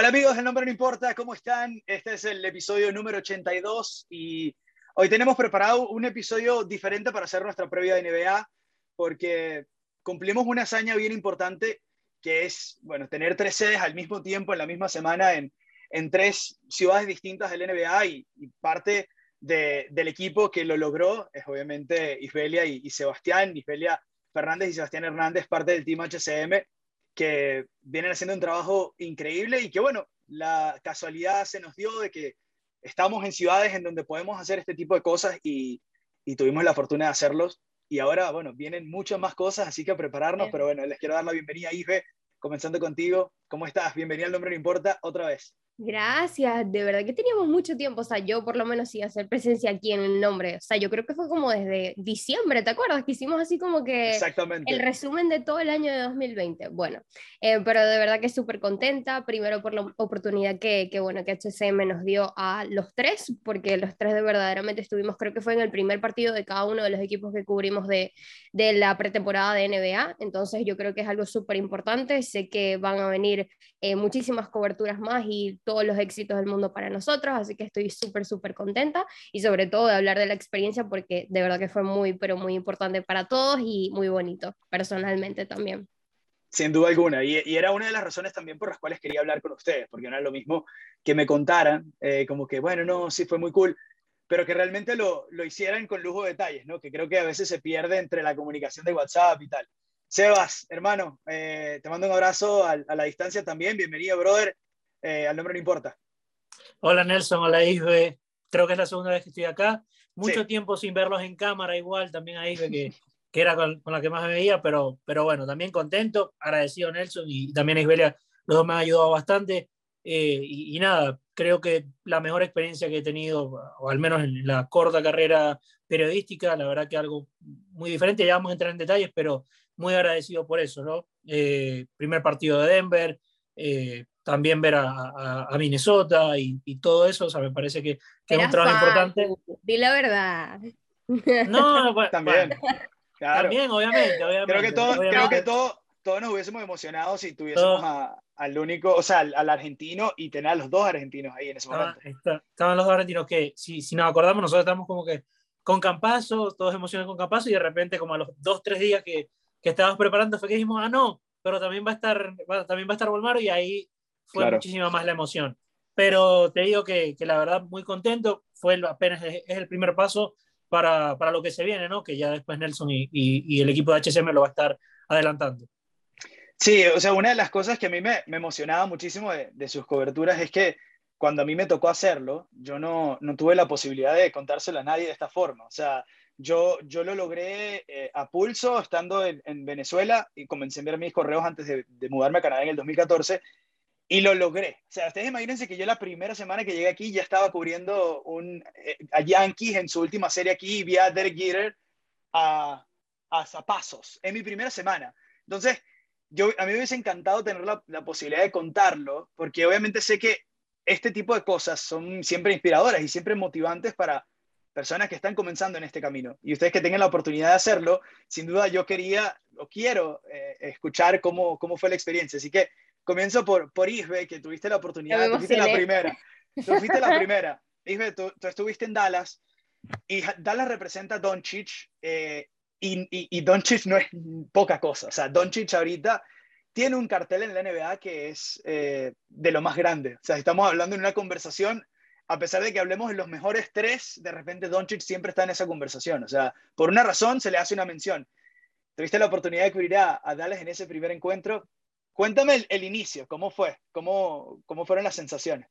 Hola amigos, el nombre no importa, ¿cómo están? Este es el episodio número 82 y hoy tenemos preparado un episodio diferente para hacer nuestra previa de NBA porque cumplimos una hazaña bien importante que es, bueno, tener tres sedes al mismo tiempo en la misma semana en, tres ciudades distintas del NBA y, parte del equipo que lo logró es obviamente Isbelia y, y Sebastián, Isbelia Fernández y Sebastián Hernández, parte del Team HCM que vienen haciendo un trabajo increíble y que, bueno, la casualidad se nos dio de que estamos en ciudades en donde podemos hacer este tipo de cosas y, tuvimos la fortuna de hacerlos. Y ahora, bueno, vienen muchas más cosas, así que a prepararnos, pero bueno, les quiero dar la bienvenida, Ife, comenzando contigo. ¿Cómo estás? Bienvenida al Nombre No Importa otra vez. Gracias, de verdad que teníamos mucho tiempo, o sea, yo por lo menos sin hacer presencia aquí en el nombre, o sea, yo creo que fue como desde diciembre, ¿te acuerdas? Que hicimos así como que Exactamente. el resumen de todo el año de 2020. Bueno, eh, pero de verdad que súper contenta, primero por la oportunidad que, que, bueno, que HCM nos dio a los tres, porque los tres de verdaderamente estuvimos, creo que fue en el primer partido de cada uno de los equipos que cubrimos de, de la pretemporada de NBA, entonces yo creo que es algo súper importante, sé que van a venir eh, muchísimas coberturas más y todos los éxitos del mundo para nosotros, así que estoy súper, súper contenta y sobre todo de hablar de la experiencia porque de verdad que fue muy, pero muy importante para todos y muy bonito personalmente también. Sin duda alguna, y, era una de las razones también por las cuales quería hablar con ustedes, porque no es lo mismo que me contaran, eh, como que, bueno, no, sí fue muy cool, pero que realmente lo, lo hicieran con lujo de detalles, ¿no? Que creo que a veces se pierde entre la comunicación de WhatsApp y tal. Sebas, hermano, eh, te mando un abrazo a, la distancia también. Bienvenido, brother. Eh, al nombre no importa. Hola Nelson, hola Isbe. Creo que es la segunda vez que estoy acá. Mucho tiempo sin verlos en cámara, igual también a Isbe, que, que era con, la que más me veía, pero, pero bueno, también contento, agradecido Nelson y también a Isbelia, los dos me han ayudado bastante. Eh, y, nada, creo que la mejor experiencia que he tenido, o al menos en la corta carrera periodística, la verdad que algo muy diferente, ya vamos a entrar en detalles, pero muy agradecido por eso, ¿no? Eh, primer partido de Denver, eh, también ver a, Minnesota y, todo eso, o sea, me parece que, es un trabajo importante. Di la verdad. No, bueno, también. También, obviamente, Creo que, todo, creo que todo, todos nos hubiésemos emocionado si tuviésemos al único, o sea, al, argentino y tener a los dos argentinos ahí en ese momento. estaban los dos argentinos que, si, si nos acordamos, nosotros estamos como que con Campazo, todos emocionados con Campazo y de repente como a los dos, tres días que, que estábamos preparando fue que dijimos, ah, no, pero también va a estar, también va a estar Volmaro y ahí fue muchísima más la emoción. Pero te digo que, que la verdad muy contento, fue apenas es, el primer paso para, para, lo que se viene, ¿no? Que ya después Nelson y, y, el equipo de HCM lo va a estar adelantando. Sí, o sea, una de las cosas que a mí me, me emocionaba muchísimo de, de, sus coberturas es que cuando a mí me tocó hacerlo, yo no, no tuve la posibilidad de contárselo a nadie de esta forma. O sea, yo, yo lo logré eh, a pulso estando en, en, Venezuela y comencé a enviar mis correos antes de, de, mudarme a Canadá en el 2014 y lo logré. O sea, ustedes imagínense que yo la primera semana que llegué aquí ya estaba cubriendo un, eh, a Yankees en su última serie aquí, vía a Derek Jeter a, a Zapazos, en mi primera semana. Entonces, yo, a mí me hubiese encantado tener la, la, posibilidad de contarlo, porque obviamente sé que este tipo de cosas son siempre inspiradoras y siempre motivantes para personas que están comenzando en este camino. Y ustedes que tengan la oportunidad de hacerlo, sin duda yo quería o quiero eh, escuchar cómo, cómo fue la experiencia. Así que comienzo por, por Isbe, que tuviste la oportunidad, tú fuiste la primera. Tú fuiste la primera. Isbe, tú, tú, estuviste en Dallas y Dallas representa a Doncic eh, y, y, y Doncic no es poca cosa. O sea, Doncic ahorita tiene un cartel en la NBA que es eh, de lo más grande. O sea, estamos hablando en una conversación, a pesar de que hablemos de los mejores tres, de repente Doncic siempre está en esa conversación. O sea, por una razón se le hace una mención. Tuviste la oportunidad de cubrir a, Dallas en ese primer encuentro. Cuéntame el, inicio, ¿cómo fue? ¿Cómo, ¿Cómo fueron las sensaciones?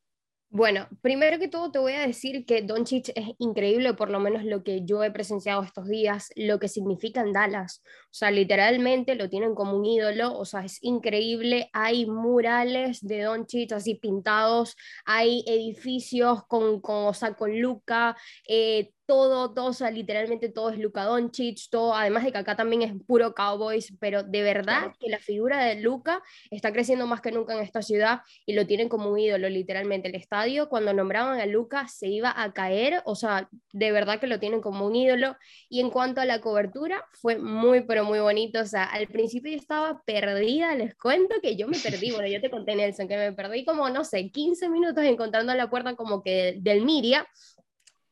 Bueno, primero que todo te voy a decir que Doncic es increíble, por lo menos lo que yo he presenciado estos días, lo que significa en Dallas. O sea, literalmente lo tienen como un ídolo, o sea, es increíble. Hay murales de Doncic así pintados, hay edificios con, con, o sea, con Luca, eh, todo, todo, o sea, literalmente todo es Luka Doncic, todo, además de que acá también es puro Cowboys, pero de verdad que la figura de Luka está creciendo más que nunca en esta ciudad y lo tienen como un ídolo, literalmente. El estadio, cuando nombraban a Luka, se iba a caer, o sea, de verdad que lo tienen como un ídolo. Y en cuanto a la cobertura, fue muy, pero muy bonito, o sea, al principio yo estaba perdida, les cuento que yo me perdí, bueno, yo te conté, Nelson, que me perdí como, no sé, 15 minutos encontrando la puerta como que del Miria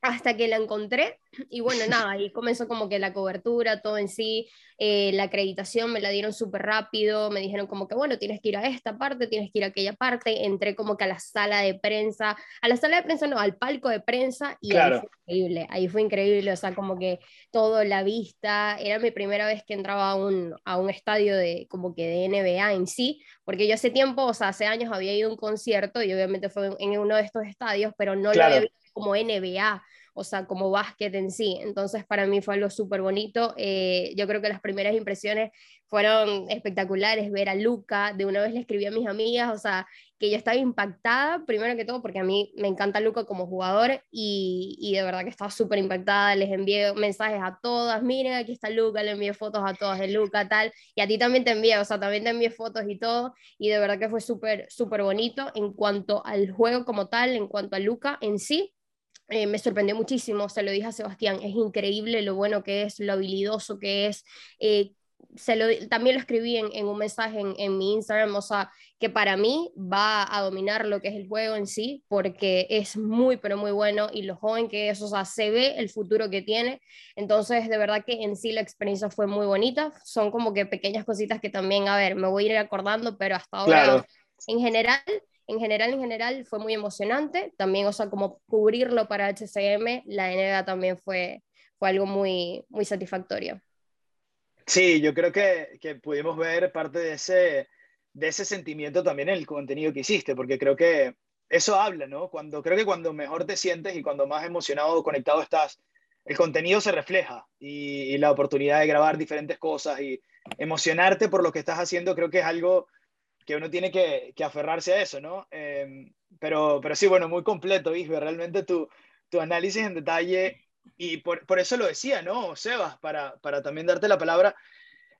hasta que la encontré y bueno, nada, ahí comenzó como que la cobertura, todo en sí, eh, la acreditación me la dieron súper rápido, me dijeron como que bueno, tienes que ir a esta parte, tienes que ir a aquella parte, entré como que a la sala de prensa, a la sala de prensa no, al palco de prensa y ahí fue increíble, ahí fue increíble, o sea, como que todo, la vista, era mi primera vez que entraba a un, a un estadio de como que de NBA en sí, porque yo hace tiempo, o sea, hace años había ido a un concierto y obviamente fue en uno de estos estadios, pero no lo había visto como NBA, o sea, como básquet en sí. Entonces, para mí fue algo súper bonito. Eh, yo creo que las primeras impresiones fueron espectaculares, ver a Luca, de una vez le escribí a mis amigas, o sea, que yo estaba impactada, primero que todo, porque a mí me encanta Luca como jugador y, y de verdad que estaba súper impactada, les envié mensajes a todas, miren, aquí está Luca, le envié fotos a todas de Luca, tal, y a ti también te envié, o sea, también te envié fotos y todo, y de verdad que fue súper, súper bonito en cuanto al juego como tal, en cuanto a Luca en sí, eh, me sorprendió muchísimo, se lo dije a Sebastián, es increíble lo bueno que es, lo habilidoso que es. Eh, se lo, también lo escribí en, en un mensaje en, en, mi Instagram, o sea, que para mí va a dominar lo que es el juego en sí, porque es muy, pero muy bueno y lo joven que es, o sea, se ve el futuro que tiene. Entonces, de verdad que en sí la experiencia fue muy bonita. Son como que pequeñas cositas que también, a ver, me voy a ir acordando, pero hasta ahora, en general, en general, en general fue muy emocionante. También, o sea, como cubrirlo para HCM, la NBA también fue, fue algo muy, muy satisfactorio. Sí, yo creo que, que pudimos ver parte de ese, de ese sentimiento también en el contenido que hiciste, porque creo que eso habla, ¿no? Cuando, creo que cuando mejor te sientes y cuando más emocionado o conectado estás, el contenido se refleja y, y, la oportunidad de grabar diferentes cosas y emocionarte por lo que estás haciendo, creo que es algo que uno tiene que, que aferrarse a eso, ¿no? Eh, pero, pero sí, bueno, muy completo, Isbe, realmente tu, tu análisis en detalle, y por, por, eso lo decía, ¿no, Sebas? Para, para también darte la palabra,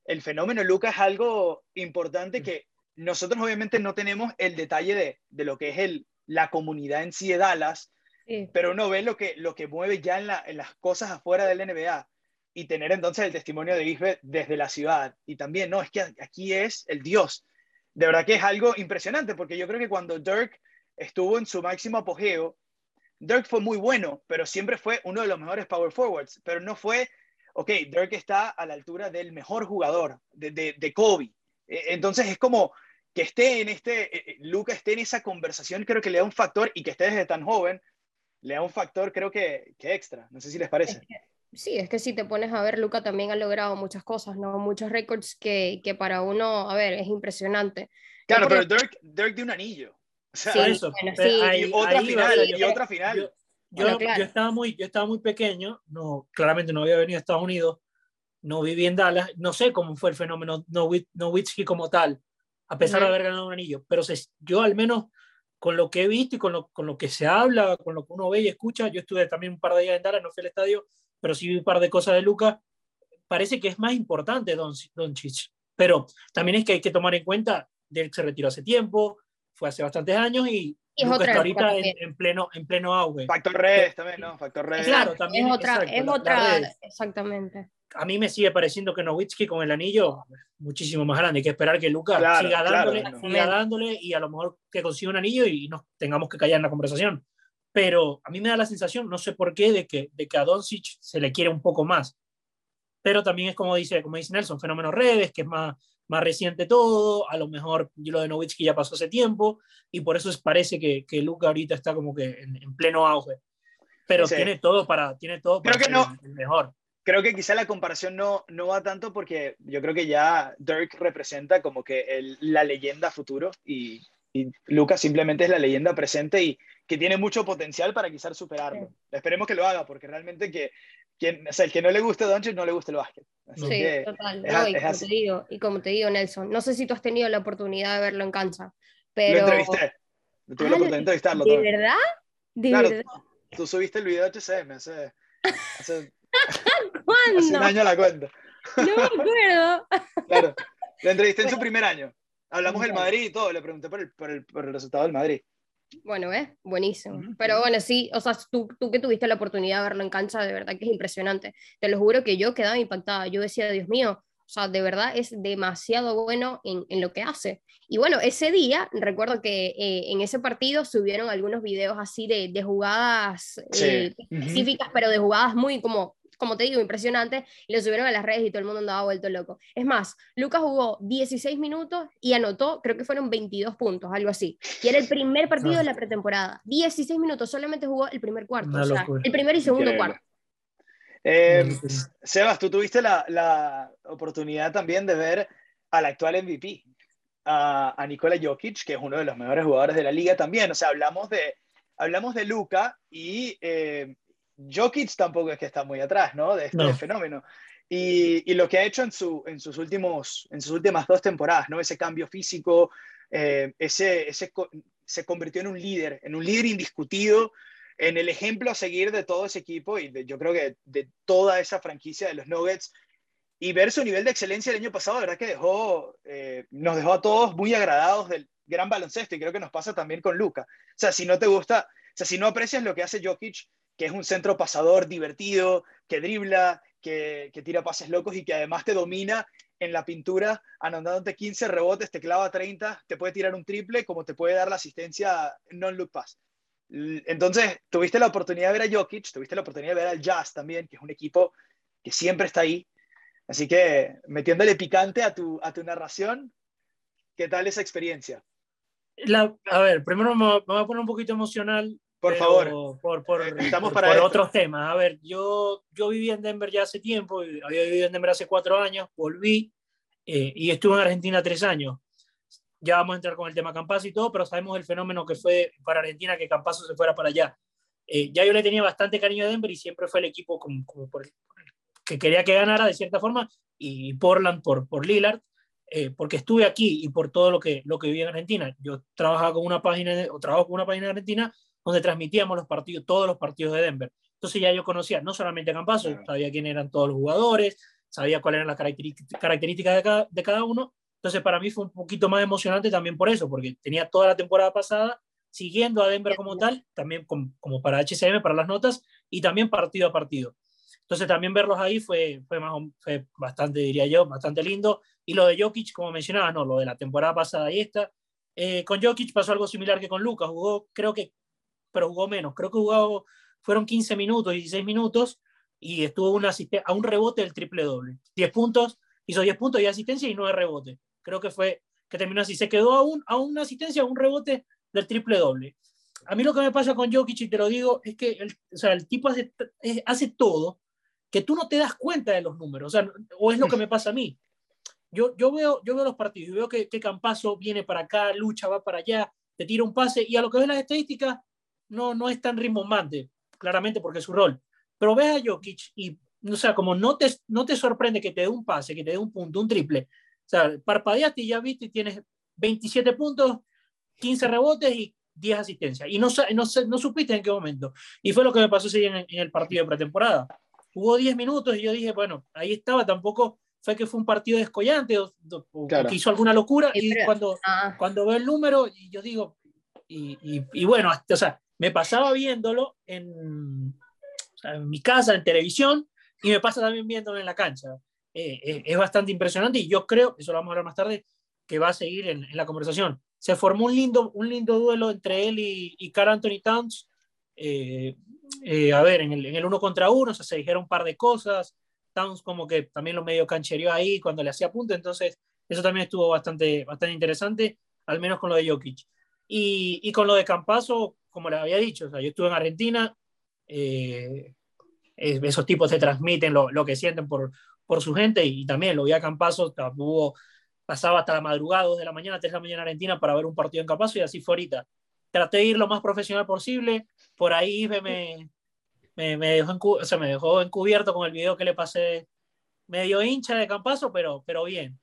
el fenómeno Lucas es algo importante que nosotros obviamente no tenemos el detalle de, de lo que es el, la comunidad en sí de Dallas, sí. pero uno ve lo que, lo que mueve ya en, la, en las cosas afuera del NBA y tener entonces el testimonio de Isbe desde la ciudad. Y también, no, es que aquí es el Dios de verdad que es algo impresionante, porque yo creo que cuando Dirk estuvo en su máximo apogeo, Dirk fue muy bueno, pero siempre fue uno de los mejores power forwards, pero no fue, ok, Dirk está a la altura del mejor jugador, de, de, Kobe. E, entonces es como que esté en este, e, e, Luca esté en esa conversación, creo que le da un factor, y que esté desde tan joven, le da un factor creo que, que extra. No sé si les parece. Sí, es que si te pones a ver, Luca también ha logrado muchas cosas, ¿no? Muchos récords que, que para uno, a ver, es impresionante. Claro, pero Dirk, Dirk de un anillo. O sea, sí, eso. Bueno, Pero sí. ahí- y otra final, y yo- otra final. Yo, yo, Bueno, claro. yo estaba muy, yo estaba muy pequeño, no, claramente no había venido a Estados Unidos, no viví en Dallas, no sé cómo fue el fenómeno Nowi- Nowitzki como tal, a pesar de haber ganado un anillo, pero se- yo al menos con lo que he visto y con lo, con lo que se habla, con lo que uno ve y escucha, yo estuve también un par de días en Dallas, no fui al estadio, pero sí vi un par de cosas de Luca, parece que es más importante Don, Doncic, pero también es que hay que tomar en cuenta, Dirk se retiró hace tiempo, fue hace bastantes años y, Y es Luka otra está ahorita en, en pleno, en pleno auge. Factor redes también, ¿no? Factor redes. Claro, también, es otra, exacto, es la- otra, exactamente. A mí me sigue pareciendo que Nowitzki con el anillo muchísimo más grande. Hay que esperar que Luca Claro, siga claro, dándole, no. siga dándole y a lo mejor que consiga un anillo y nos tengamos que callar en la conversación. Pero a mí me da la sensación, no sé por qué, de que, de que a Doncic se le quiere un poco más. Pero también es como dice, como dice Nelson, fenómeno redes, que es más, más reciente todo. A lo mejor lo de Nowitzki ya pasó hace tiempo y por eso es- parece que, que Luca ahorita está como que en, en pleno auge. Pero Sí. tiene todo para, tiene todo Creo para que no. el mejor. Creo que quizá la comparación no, no va tanto porque yo creo que ya Dirk representa como que el- la leyenda futuro y, y Lucas simplemente es la leyenda presente y que tiene mucho potencial para quizás superarlo. Esperemos que lo haga porque realmente que quien, o sea, el que no le guste Doncic no le guste el básquet. Así Sí, que Total, es no, y es como así. te digo, y como te digo, Nelson, no sé si tú has tenido la oportunidad de verlo en cancha, lo pero entrevisté. Tuve la Ah, oportunidad de entrevistarlo ¿de también. verdad? ¿De Claro. verdad? Tú subiste el video de HCM hace, ¿Cuándo? Hace un año la cuento. No me acuerdo. Claro, la entrevisté en su primer año. Hablamos del Madrid y todo, le pregunté por el, por el, por el resultado del Madrid. Bueno, ¿ves? Buenísimo. Pero bueno, sí, o sea, tú, tú que tuviste la oportunidad de verlo en cancha, de verdad que es impresionante. Te lo juro que yo quedaba impactada. Yo decía, Dios mío, o sea, de verdad es demasiado bueno en, en lo que hace. Y bueno, ese día, recuerdo que eh, en ese partido subieron algunos videos así de, de jugadas eh, específicas, pero de jugadas muy como como te digo, impresionante, y lo subieron a las redes y todo el mundo andaba vuelto loco. Es más, Lucas jugó 16 minutos y anotó, creo que fueron 22 puntos, algo así. Y era el primer partido de la pretemporada. 16 minutos, solamente jugó el primer cuarto, o sea, el primer y segundo cuarto. Eh, Sebas, tú tuviste la, la, oportunidad también de ver al actual MVP, a, a Nikola Jokic, que es uno de los mejores jugadores de la liga también. O sea, hablamos de, hablamos de Luca y eh, Jokic tampoco es que está muy atrás, ¿no? De este fenómeno. Y, y, lo que ha hecho en, su, en, sus últimos, en sus últimas dos temporadas, ¿no? Ese cambio físico, eh, ese, ese, se convirtió en un líder, en un líder indiscutido, en el ejemplo a seguir de todo ese equipo y de, yo creo que de toda esa franquicia de los Nuggets. Y ver su nivel de excelencia el año pasado, verdad que dejó, eh, nos dejó a todos muy agradados del gran baloncesto y creo que nos pasa también con Luca. O sea, si no te gusta, o sea, si no aprecias lo que hace Jokic, que es un centro pasador divertido, que dribla, que, tira pases locos y que además te domina en la pintura, anotándote 15 rebotes, te clava 30, te puede tirar un triple, como te puede dar la asistencia non-look pass. Entonces, tuviste la oportunidad de ver a Jokic, tuviste la oportunidad de ver al Jazz también, que es un equipo que siempre está ahí. Así que, metiéndole picante a tu, a tu narración, ¿qué tal esa experiencia? a ver, primero me, voy a poner un poquito emocional por favor. Por, por, Estamos para por otros temas. A ver, yo, yo viví en Denver ya hace tiempo, había vivido en Denver hace cuatro años, volví eh, y estuve en Argentina tres años. Ya vamos a entrar con el tema Campazo y todo, pero sabemos el fenómeno que fue para Argentina que Campazo se fuera para allá. Eh, ya yo le tenía bastante cariño a Denver y siempre fue el equipo como, como por, que quería que ganara de cierta forma y Portland por, por Lillard. Eh, porque estuve aquí y por todo lo que, lo que viví en Argentina. Yo trabajaba con una página, o trabajo con una página de Argentina donde transmitíamos los partidos, todos los partidos de Denver. Entonces ya yo conocía no solamente a Campazo, sabía quién eran todos los jugadores, sabía cuáles eran las características de cada, de cada uno. Entonces para mí fue un poquito más emocionante también por eso, porque tenía toda la temporada pasada siguiendo a Denver como tal, también como, como para HCM, para las notas, y también partido a partido. Entonces también verlos ahí fue, fue, más, fue bastante, diría yo, bastante lindo. Y lo de Jokic, como mencionaba, no, lo de la temporada pasada y esta. Eh, con Jokic pasó algo similar que con Lucas, jugó creo que pero jugó menos. Creo que jugó, fueron 15 minutos, 16 minutos, y estuvo una a un rebote del triple doble. 10 puntos, hizo 10 puntos y asistencia y 9 rebote. Creo que fue que terminó así. Se quedó a, un, a una asistencia, a un rebote del triple doble. A mí lo que me pasa con Jokic, y te lo digo, es que el, o sea, el tipo hace, hace todo que tú no te das cuenta de los números. O, sea, o es lo que me pasa a mí. Yo, yo, veo, yo veo los partidos y veo que, que Campazo viene para acá, lucha, va para allá, te tira un pase y a lo que ves las estadísticas, no, no es tan rimbombante, claramente porque es su rol. Pero ves a Jokic y, o sea, como no te, no te sorprende que te dé un pase, que te dé un punto, un triple. O sea, parpadeaste y ya viste y tienes 27 puntos, 15 rebotes y 10 asistencias. Y no, no, no supiste en qué momento. Y fue lo que me pasó ese en, en el partido de pretemporada. Jugó 10 minutos y yo dije, bueno, ahí estaba, tampoco fue que fue un partido descollante o, que hizo alguna locura. Y cuando, ah. cuando veo el número, y yo digo, y, y, y bueno, o sea, me pasaba viéndolo en, mi casa, en televisión, y me pasa también viéndolo en la cancha. Eh, eh, es bastante impresionante y yo creo, eso lo vamos a hablar más tarde, que va a seguir en, la conversación. Se formó un lindo, un lindo duelo entre él y, y Carl Anthony Towns. Eh, a ver, en el, uno contra uno, se dijeron un par de cosas. Towns como que también lo medio canchereó ahí cuando le hacía punto, entonces eso también estuvo bastante, bastante interesante, al menos con lo de Jokic. Y, y con lo de Campazo, como les había dicho, o sea, yo estuve en Argentina, eh, esos tipos te transmiten lo, lo, que sienten por, por su gente y, también lo vi a Campazo, hubo, pasaba hasta la madrugada, 2 de la mañana, 3 de la mañana en Argentina para ver un partido en Campazo y así fue ahorita. Traté de ir lo más profesional posible, por ahí me, me, me, dejó, o sea, me dejó encubierto con el video que le pasé medio hincha de Campazo, pero, pero bien.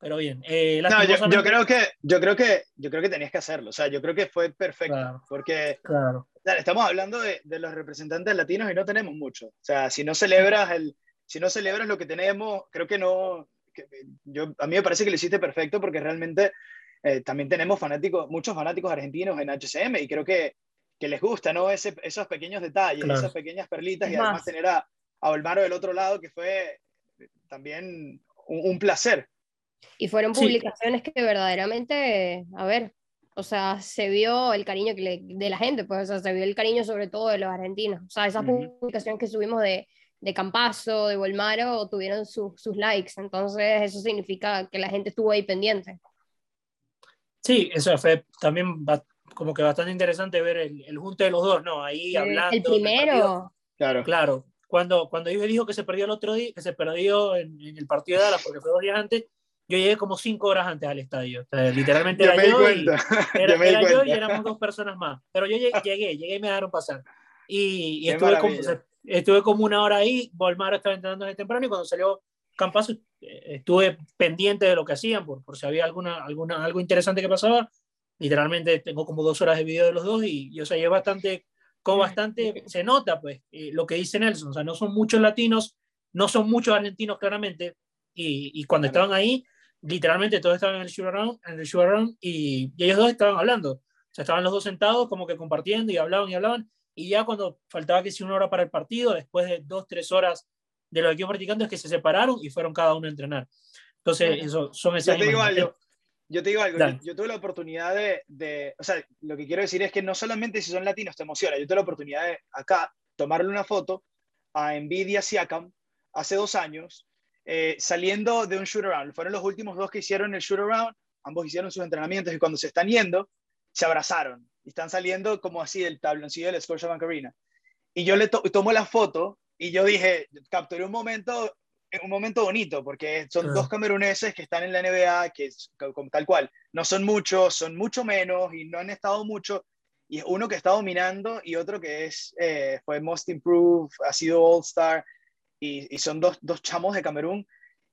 Pero bien. Eh, no, yo, creo que, yo, creo que, yo creo que tenías que hacerlo. O sea, yo creo que fue perfecto. porque claro. estamos hablando de, de, los representantes latinos y no tenemos mucho. O sea, si no celebras, el, si no celebras lo que tenemos, creo que no. yo, a mí me parece que lo hiciste perfecto porque realmente eh, también tenemos fanáticos, muchos fanáticos argentinos en HCM y creo que, que les gusta, ¿no? Ese, esos pequeños detalles, esas pequeñas perlitas y además tener a, a Olmaro del otro lado, que fue también un placer. Y fueron publicaciones que verdaderamente, a ver, o sea, se vio el cariño que le, de la gente, pues, o sea, se vio el cariño sobre todo de los argentinos. O sea, esas publicaciones que subimos de, de Campazo, de Volmaro, tuvieron sus likes. Entonces, eso significa que la gente estuvo ahí pendiente. Sí, eso fue también como que bastante interesante ver el, el junte de los dos, ¿no? Ahí hablando. El primero. Claro. Claro. Cuando, cuando Ibe dijo que se perdió el otro día, que se perdió en, en el partido de Dallas, porque fue dos días antes, yo llegué como cinco horas antes al estadio. literalmente era, yo, y, era, yo y éramos dos personas más. Pero yo llegué, llegué y me dejaron pasar. Y, estuve, como, estuve, como, una hora ahí. Volmar estaba entrando desde temprano y cuando salió Campazo eh, estuve pendiente de lo que hacían por, por si había alguna, alguna, algo interesante que pasaba. Literalmente tengo como dos horas de video de los dos y, yo o sea, bastante, como bastante, se nota pues eh, lo que dice Nelson. O sea, no son muchos latinos, no son muchos argentinos claramente. Y, y cuando estaban ahí, literalmente todos estaban en el around, en el y, ellos dos estaban hablando. O sea, estaban los dos sentados como que compartiendo y hablaban y hablaban. Y ya cuando faltaba que si una hora para el partido, después de dos, tres horas de los equipos practicando, es que se separaron y fueron cada uno a entrenar. Entonces, eso, son esas Yo te digo algo. Yo te digo algo, yo, tuve la oportunidad de, de, o sea, lo que quiero decir es que no solamente si son latinos te emociona, yo tuve la oportunidad de acá tomarle una foto a Nvidia Siakam hace dos años eh, saliendo de un shoot around. Fueron los últimos dos que hicieron el shoot around. Ambos hicieron sus entrenamientos y cuando se están yendo, se abrazaron. Y están saliendo como así del tabloncillo del Scotiabank Arena. Y yo le tomo la foto y yo dije, capturé un momento, un momento bonito, porque son dos cameruneses que están en la NBA, que es tal cual, no son muchos, son mucho menos y no han estado mucho. Y uno que está dominando y otro que es, eh, fue Most Improved, ha sido All Star y, son dos, dos, chamos de Camerún,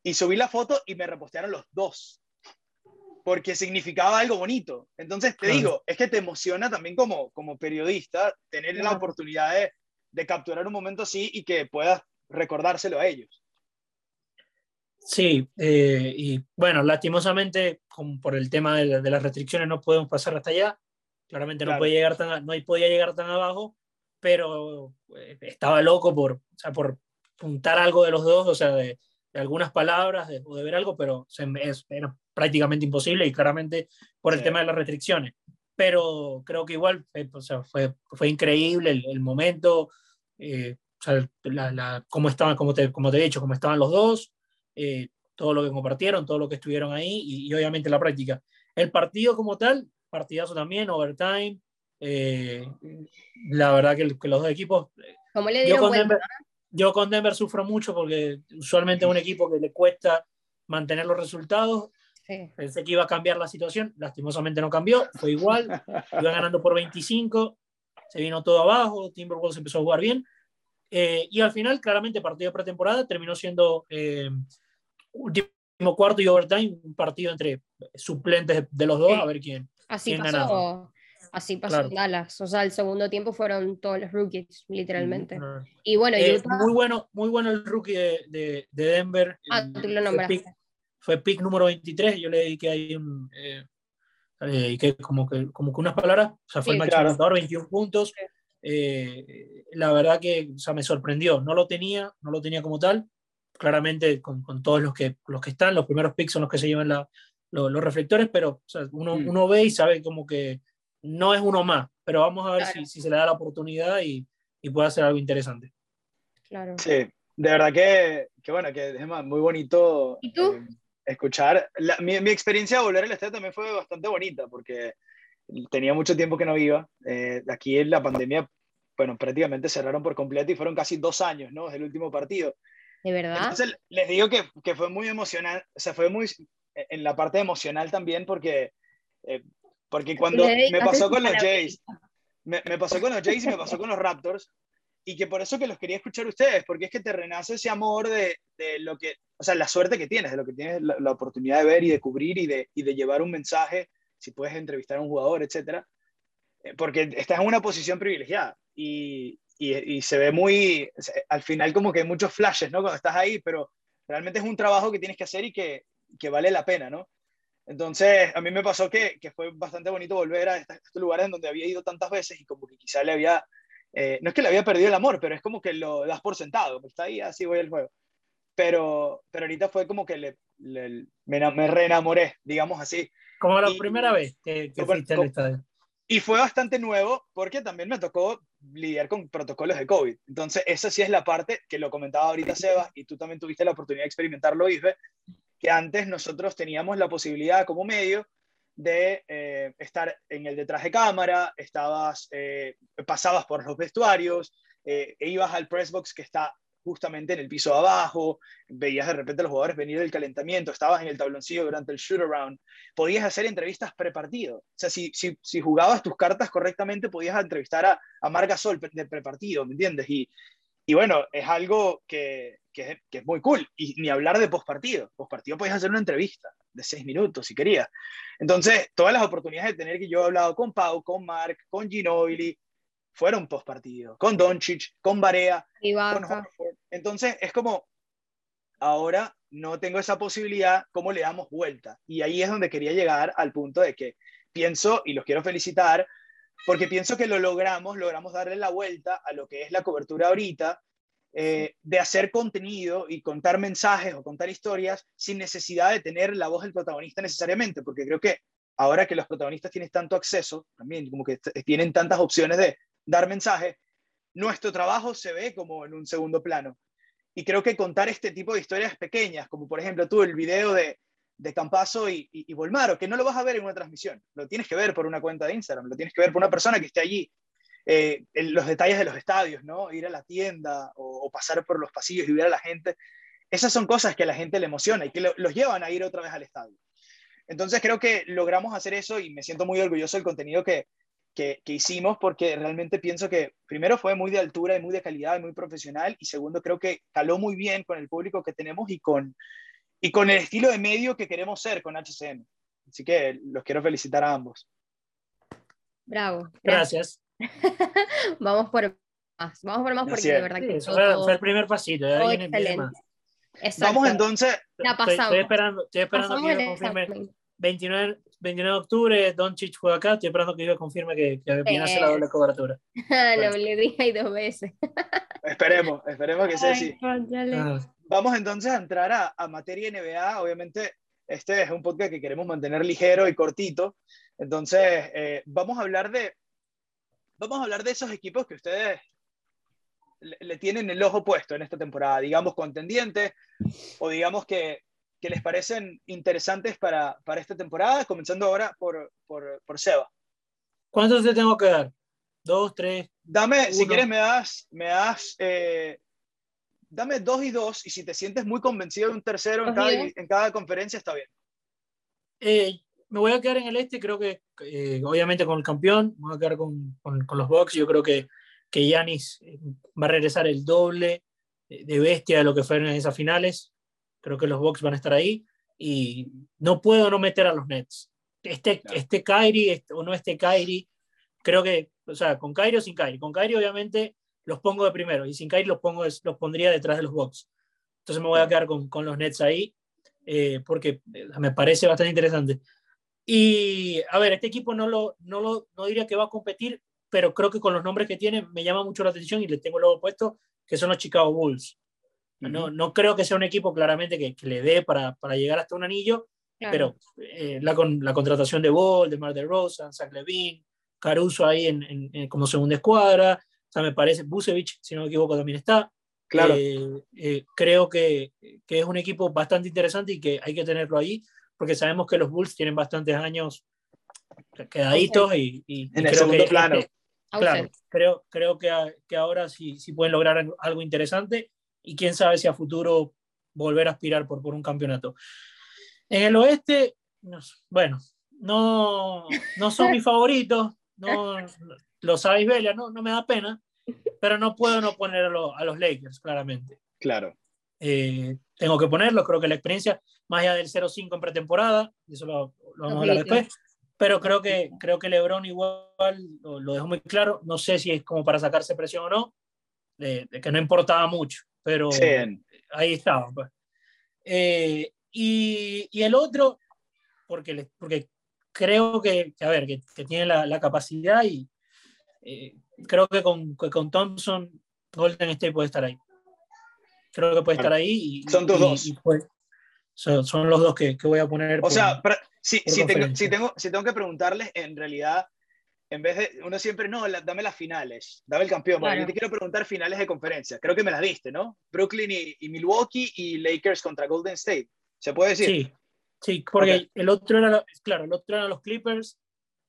y subí la foto y me repostearon los dos, porque significaba algo bonito. Entonces te digo, es que te emociona también como, como periodista tener la oportunidad de, de capturar un momento así y que puedas recordárselo a ellos. Sí, eh, y bueno, lastimosamente, como por el tema de, de, las restricciones, no podemos pasar hasta allá. Claramente no, puede llegar tan, no podía llegar tan abajo, pero eh, estaba loco por, o sea, por, juntar algo de los dos, o sea, de, algunas palabras o de ver algo, pero es, era prácticamente imposible y claramente por el tema de las restricciones. Pero creo que igual o sea, fue, fue increíble el, momento, eh, o sea, la, cómo estaban, como te, como te he dicho, cómo estaban los dos, eh, todo lo que compartieron, todo lo que estuvieron ahí y, obviamente la práctica. El partido como tal, partidazo también, overtime. Eh, la verdad que, los dos equipos. ¿Cómo le dieron yo con Denver sufro mucho porque usualmente es un equipo que le cuesta mantener los resultados. Pensé que iba a cambiar la situación, lastimosamente no cambió, fue igual, iba ganando por 25, se vino todo abajo, Timberwolves empezó a jugar bien, eh, y al final, claramente, partido de pretemporada terminó siendo eh, último cuarto y overtime, un partido entre suplentes de los dos, a ver quién, Así quién ganaba. Así pasó en Dallas. O sea, el segundo tiempo fueron todos los rookies, literalmente. Y bueno, eh, muy bueno, muy bueno el rookie de, de, Denver. Ah, tú lo nombraste. Fue pick, número 23. Yo le dediqué ahí un. Eh, eh, que como, que, como que unas palabras. O sea, fue el máximo 21 puntos. Eh, la verdad que o sea, me sorprendió. No lo tenía, no lo tenía como tal. Claramente, con, con todos los que, los que están, los primeros picks son los que se llevan la, los, los reflectores, pero o sea, uno, mm. uno ve y sabe como que no es uno más, pero vamos a ver si, si, se le da la oportunidad y, y, puede hacer algo interesante. Claro. Sí, de verdad que, que bueno, que es muy bonito eh, escuchar. mi, mi, experiencia de volver al estadio también fue bastante bonita porque tenía mucho tiempo que no iba. Eh, aquí en la pandemia, bueno, prácticamente cerraron por completo y fueron casi dos años, ¿no? Desde el último partido. ¿De verdad? Entonces les digo que, que fue muy emocional, o sea, fue muy en la parte emocional también porque eh, porque cuando me pasó con los Jays, me, pasó con los Jays y me pasó con los Raptors, y que por eso que los quería escuchar ustedes, porque es que te renace ese amor de, de lo que, o sea, la suerte que tienes, de lo que tienes la, oportunidad de ver y de cubrir y de, y de llevar un mensaje, si puedes entrevistar a un jugador, etcétera, eh, porque estás en una posición privilegiada y, y, se ve muy, al final como que hay muchos flashes, ¿no? Cuando estás ahí, pero realmente es un trabajo que tienes que hacer y que, que vale la pena, ¿no? Entonces, a mí me pasó que, que fue bastante bonito volver a estos lugares en donde había ido tantas veces y como que quizá le había, eh, no es que le había perdido el amor, pero es como que lo das por sentado, está ahí, así voy al juego. Pero, pero ahorita fue como que le, me, me, reenamoré, digamos así. Como la primera vez que, que al estadio. Y fue bastante nuevo porque también me tocó lidiar con protocolos de COVID. Entonces, esa sí es la parte que lo comentaba ahorita Seba y tú también tuviste la oportunidad de experimentarlo, Isbe, que antes nosotros teníamos la posibilidad como medio de eh, estar en el detrás de cámara, estabas, eh, pasabas por los vestuarios, eh, e ibas al press box que está justamente en el piso de abajo, veías de repente a los jugadores venir del calentamiento, estabas en el tabloncillo durante el shoot around, podías hacer entrevistas prepartido. O sea, si, si, si jugabas tus cartas correctamente, podías entrevistar a, a Marga Sol de prepartido, ¿me entiendes? Y, y bueno, es algo que, que, es muy cool. Y ni hablar de postpartido. Postpartido podías hacer una entrevista de seis minutos si querías. Entonces, todas las oportunidades de tener que yo he hablado con Pau, con Mark, con Ginobili, fueron postpartido, con Doncic, con Barea, con Horford. Entonces, es como, ahora no tengo esa posibilidad, ¿cómo le damos vuelta? Y ahí es donde quería llegar al punto de que pienso, y los quiero felicitar, porque pienso que lo logramos, logramos darle la vuelta a lo que es la cobertura ahorita, eh, de hacer contenido y contar mensajes o contar historias sin necesidad de tener la voz del protagonista necesariamente, porque creo que ahora que los protagonistas tienen tanto acceso, también como que tienen tantas opciones de dar mensajes, nuestro trabajo se ve como en un segundo plano. Y creo que contar este tipo de historias pequeñas, como por ejemplo tú, el video de, de Campazo y, y, Volmaro, que no lo vas a ver en una transmisión, lo tienes que ver por una cuenta de Instagram, lo tienes que ver por una persona que esté allí. Eh, los detalles de los estadios, ¿no? Ir a la tienda o, pasar por los pasillos y ver a la gente. Esas son cosas que a la gente le emociona y que los llevan a ir otra vez al estadio. Entonces creo que logramos hacer eso y me siento muy orgulloso del contenido que, que, que, hicimos porque realmente pienso que primero fue muy de altura y muy de calidad y muy profesional y segundo creo que caló muy bien con el público que tenemos y con, y con el estilo de medio que queremos ser con HCM. Así que los quiero felicitar a ambos. Bravo. Gracias. vamos por más, vamos por más porque de verdad que sí, fue, el primer pasito. excelente. Vamos entonces. La pasamos. Estoy, esperando, estoy esperando que confirme. 29, 29 de octubre, Don Chich juega acá. Estoy esperando que yo confirme que, que viene hace la doble cobertura. bueno. le dije ahí dos veces. esperemos, esperemos que sea así. Vamos entonces a entrar a, a, materia NBA. Obviamente, este es un podcast que queremos mantener ligero y cortito. Entonces, eh, vamos a hablar de vamos a hablar de esos equipos que ustedes le, tienen el ojo puesto en esta temporada, digamos contendientes o digamos que, que les parecen interesantes para, para, esta temporada, comenzando ahora por, por, por Seba. ¿Cuántos te tengo que dar? ¿Dos, tres? Dame, si quieres me das, me das eh, dame dos y dos, y si te sientes muy convencido de un tercero en cada, en cada, conferencia, está bien. Eh, me voy a quedar en el este, creo que eh, obviamente con el campeón, me voy a quedar con, con, con los Bucks, yo creo que que Yanis va a regresar el doble de bestia de lo que fueron en esas finales, creo que los Bucks van a estar ahí, y no puedo no meter a los Nets. Este, este Kyrie este, o no este Kyrie, creo que, o sea, con Kyrie o sin Kyrie, con Kyrie obviamente los pongo de primero y sin Kyrie los, pongo, los pondría detrás de los Bucks. Entonces me voy a quedar con, con los Nets ahí eh, porque eh, me parece bastante interesante. Y a ver, este equipo no, lo, no, lo, no diría que va a competir, pero creo que con los nombres que tiene me llama mucho la atención y le tengo luego puesto que son los Chicago Bulls. No, no creo que sea un equipo claramente que, que le dé para, para, llegar hasta un anillo, pero eh, la, con, la contratación de Ball, de Mar de Rosa, Zach Levine, Caruso ahí en, en, como segunda escuadra, sea, me parece, Busevich, si no me equivoco, también está. Claro. Eh, eh, creo que, que, es un equipo bastante interesante y que hay que tenerlo ahí, porque sabemos que los Bulls tienen bastantes años quedaditos y, y, en el segundo plano. claro, creo, creo que, que ahora sí, sí pueden lograr algo interesante y quién sabe si a futuro volver a aspirar por, por un campeonato. En el oeste, bueno, no, no son mis favoritos, no, lo sabéis, Belia, no, no me da pena, pero no puedo no ponerlo a los Lakers, claramente. Claro. Eh, tengo que ponerlo, creo que la experiencia, más allá del 0-5 en pretemporada, eso lo, vamos a hablar después, pero creo que, creo que LeBron igual lo, lo, dejó muy claro, no sé si es como para sacarse presión o no, de, que no importaba mucho, pero ahí estaba. Pues. Eh, y, y, el otro, porque, porque creo que, a ver, que, que tiene la, la, capacidad y eh, creo que con, con Thompson Golden State puede estar ahí creo que puede estar ahí. Y, son tus dos. Pues, son, son, los dos que, que, voy a poner. O sea, si, si, tengo, si, tengo, si tengo que preguntarles, en realidad, en vez de uno siempre, no, dame las finales, dame el campeón. Bueno, yo te quiero preguntar finales de conferencia. Creo que me las diste, ¿no? Brooklyn y, y Milwaukee y Lakers contra Golden State. ¿Se puede decir? Sí, sí porque okay. el otro era, claro, el otro eran los Clippers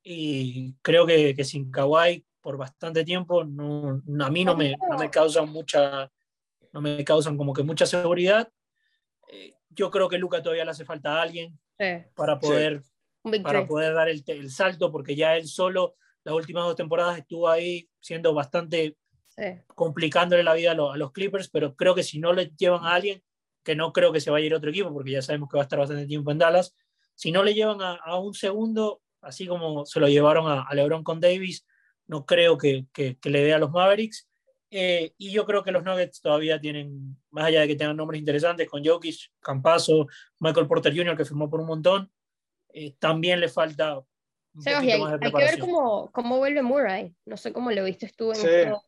y creo que, que sin Kawhi por bastante tiempo no, a mí no me, no me causa mucha no me causan como que mucha seguridad. Eh, yo creo que Luca todavía le hace falta a alguien sí. para, poder, sí. para poder dar el, el, salto, porque ya él solo las últimas dos temporadas estuvo ahí siendo bastante sí. complicándole la vida a los, a los, Clippers, pero creo que si no le llevan a alguien, que no creo que se vaya a ir a otro equipo, porque ya sabemos que va a estar bastante tiempo en Dallas, si no le llevan a, a un segundo, así como se lo llevaron a, a LeBron con Davis, no creo que, que, que le dé a los Mavericks. Eh, y yo creo que los Nuggets todavía tienen, más allá de que tengan nombres interesantes, con Jokic, Campaso, Michael Porter Jr., que firmó por un montón, eh, también le falta oye, hay, hay, que ver cómo, cómo vuelve Murray. No sé cómo lo viste tú en sí. esto,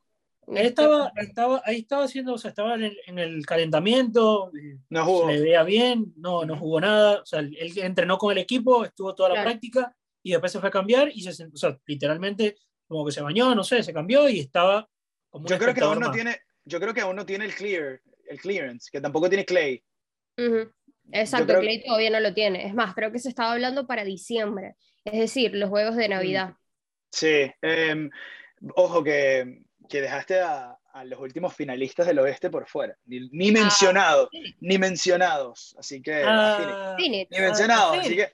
en estaba, estaba, ahí estaba haciendo, o sea, estaba en el, en el calentamiento, no jugó. se le veía bien, no, no jugó nada, o sea, él entrenó con el equipo, estuvo toda la Claro. práctica y después se fue a cambiar y se, o sea, literalmente como que se bañó, no sé, se cambió y estaba como un Yo creo que aún no más. tiene, yo creo que aún no tiene el clear, el clearance, que tampoco tiene Clay. Ujú. Exacto, creo- Clay todavía no lo tiene. Es más, creo que se estaba hablando para diciembre, es decir, los juegos de Navidad. Sí, em, ojo que, que dejaste a, a los últimos finalistas del oeste por fuera, ni, ni mencionados, ni mencionados, así que Ah, Phoenix. ni mencionados, sí. así que,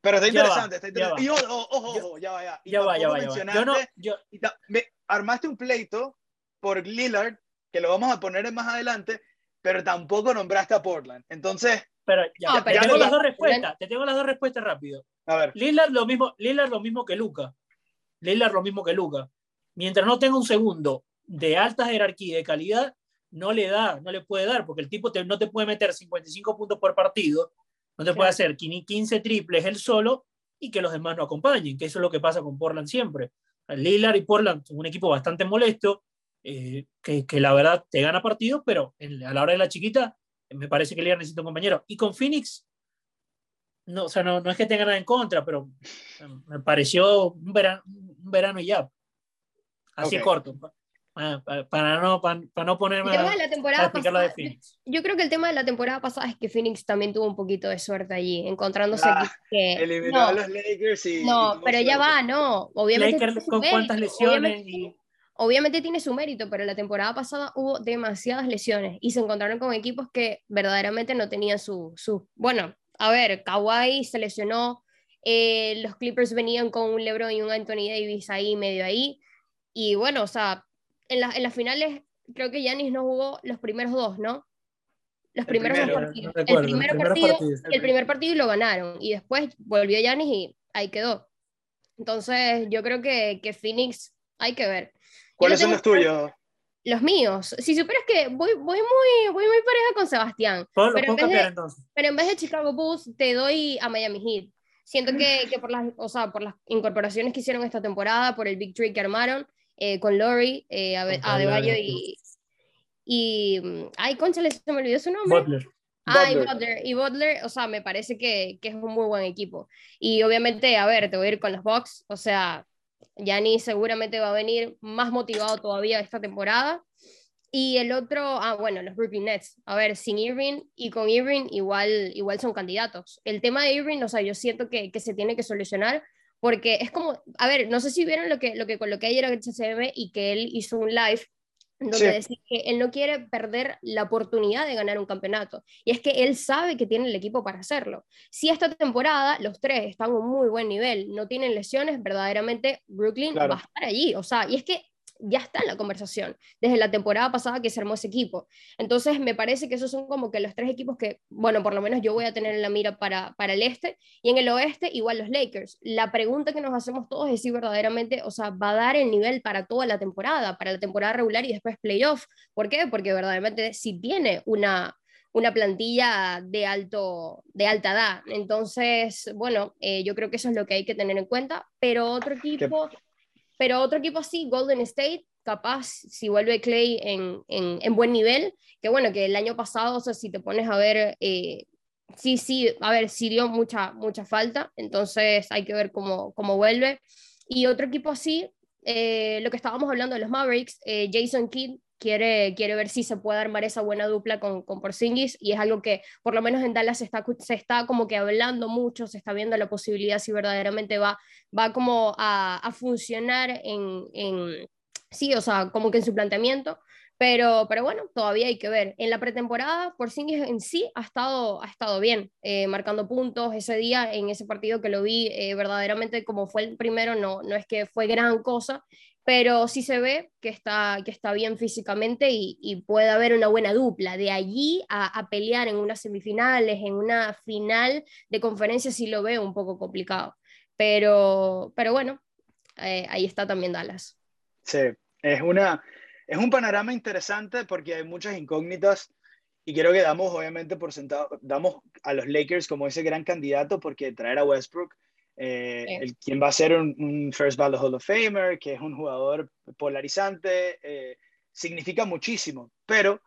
pero está Ya va, interesante, está ya interesante. Y ojo, ojo, ojo, ya va, ya. Y ya va, ya va, ya va. Yo no, yo, y ta- me armaste un pleito por Lillard, que lo vamos a poner más adelante, pero tampoco nombraste a Portland. Entonces, pero ya, No, te tengo ya- las dos respuestas, te tengo las dos respuestas rápido. A ver, Lillard lo mismo, Lillard lo mismo que Luca. Lillard lo mismo que Luca. Mientras no tenga un segundo de alta jerarquía y de calidad, no le da, no le puede dar, porque el tipo te- no te puede meter 55 puntos por partido, no te puede hacer 15 triples él solo y que los demás no acompañen, que eso es lo que pasa con Portland siempre. Lillard y Portland son un equipo bastante molesto, eh, que, que la verdad te gana partidos, pero en- a la hora de la chiquita me parece que Lillard necesita un compañero. Y con Phoenix, no, o sea, no, no es que tenga nada en contra, pero me pareció un verano, un verano y ya. Así Ok. corto. pa- pa- pa- Para, no, para, no ponerme El tema a, de la temporada lo de pasada, Phoenix. yo creo que el tema de la temporada pasada es que Phoenix también tuvo un poquito de suerte allí, encontrándose Ah, que... eliminó no, a los Lakers y... no, pero ya suerte. va, no. Obviamente Lakers con cuántas mérito, lesiones obviamente y- tiene- obviamente tiene su mérito, pero la temporada pasada hubo demasiadas lesiones y se encontraron con equipos que verdaderamente no tenían su, su bueno, a ver, Kawhi se lesionó, eh, los Clippers venían con un LeBron y un Anthony Davis ahí, medio ahí, y bueno, o sea, en, la- en las finales creo que Giannis no jugó los primeros dos, ¿no? Los El primeros primero, dos no partidos. recuerdo, el primer partido, partidos. el primer partido y lo ganaron, y después volvió Giannis y ahí quedó. Entonces, yo creo que, que Phoenix hay que ver. ¿Cuáles Yo son no los tuyos? Los míos. Si supieras que voy, voy, muy, voy muy pareja con Sebastián, pero en vez de- cambiar entonces. pero en vez de Chicago Bulls te doy a Miami Heat. Siento que, que por, las, o sea, por las incorporaciones que hicieron esta temporada, por el Big Tree que armaron eh, con Laurie, eh, Adebayo y... y mm, ay, concha, se me olvidó su nombre. Butler. Ah, y Butler. Butler. Y Butler, o sea, me parece que, que es un muy buen equipo. Y obviamente, a ver, te voy a ir con los Bucks. O sea, Giannis seguramente va a venir más motivado todavía esta temporada. Y el otro, ah, bueno, los Brooklyn Nets. A ver, sin Irving y con Irving igual, igual son candidatos. El tema de Irving, o sea, yo siento que, que se tiene que solucionar porque es como, a ver, no sé si vieron lo que, lo que coloqué ayer en CCM y que él hizo un live donde Sí. decía que él no quiere perder la oportunidad de ganar un campeonato. Y es que él sabe que tiene el equipo para hacerlo. Si esta temporada los tres están a un muy buen nivel, no tienen lesiones, verdaderamente Brooklyn Claro. va a estar allí. O sea, y es que ya está en la conversación desde la temporada pasada que se armó ese equipo. Entonces, me parece que esos son como que los tres equipos que, bueno, por lo menos yo voy a tener en la mira para, para el este y en el oeste igual los Lakers. La pregunta que nos hacemos todos es si verdaderamente, o sea, va a dar el nivel para toda la temporada, para la temporada regular y después playoff. ¿Por qué? Porque verdaderamente si tiene una una plantilla de, alto, de alta edad. Entonces, bueno, eh, yo creo que eso es lo que hay que tener en cuenta, pero otro equipo, pero otro equipo así, Golden State, capaz si vuelve Clay en, en, buen nivel, que bueno, que el año pasado, o sea, si te pones a ver, eh, sí, sí, a ver, sí dio mucha, mucha falta, entonces hay que ver cómo, cómo vuelve. Y otro equipo así, eh, lo que estábamos hablando de los Mavericks, Jason Kidd quiere, quiere ver si se puede armar esa buena dupla con, con Porzingis y es algo que por lo menos en Dallas se está, se está como que hablando mucho, se está viendo la posibilidad si verdaderamente va, va como a, a funcionar en, en, sí, o sea, como que en su planteamiento. Pero, pero bueno, todavía hay que ver. En la pretemporada, Porzingis en sí ha estado, ha estado bien, eh, marcando puntos. Ese día, en ese partido que lo vi, eh, verdaderamente como fue el primero, no, no es que fue gran cosa, pero sí se ve que está, que está bien físicamente y, puede haber una buena dupla. De allí a, pelear en unas semifinales, en una final de conferencia, sí lo veo un poco complicado. Pero, pero bueno, eh, ahí está también Dallas. Sí, es, una, es un panorama interesante porque hay muchas incógnitas y creo que damos obviamente por sentado, damos a los Lakers como ese gran candidato porque traer a Westbrook eh, el, quien va a ser un, First Ballot Hall of Famer, que es un jugador polarizante, eh, significa muchísimo. Pero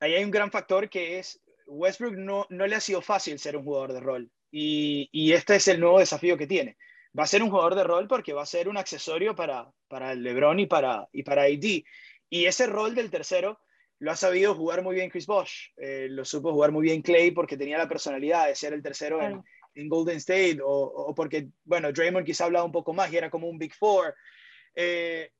ahí hay un gran factor que es Westbrook no, no le ha sido fácil ser un jugador de rol. Y, y, este es el nuevo desafío que tiene. Va a ser un jugador de rol porque va a ser un accesorio para, para LeBron y para, y para AD. Y ese rol del tercero lo ha sabido jugar muy bien Chris Bosh. Eh, lo supo jugar muy bien Clay porque tenía la personalidad de ser el tercero en, en Golden State o, porque, bueno, Draymond quizá hablaba un poco más y era como un Big Four. Eh,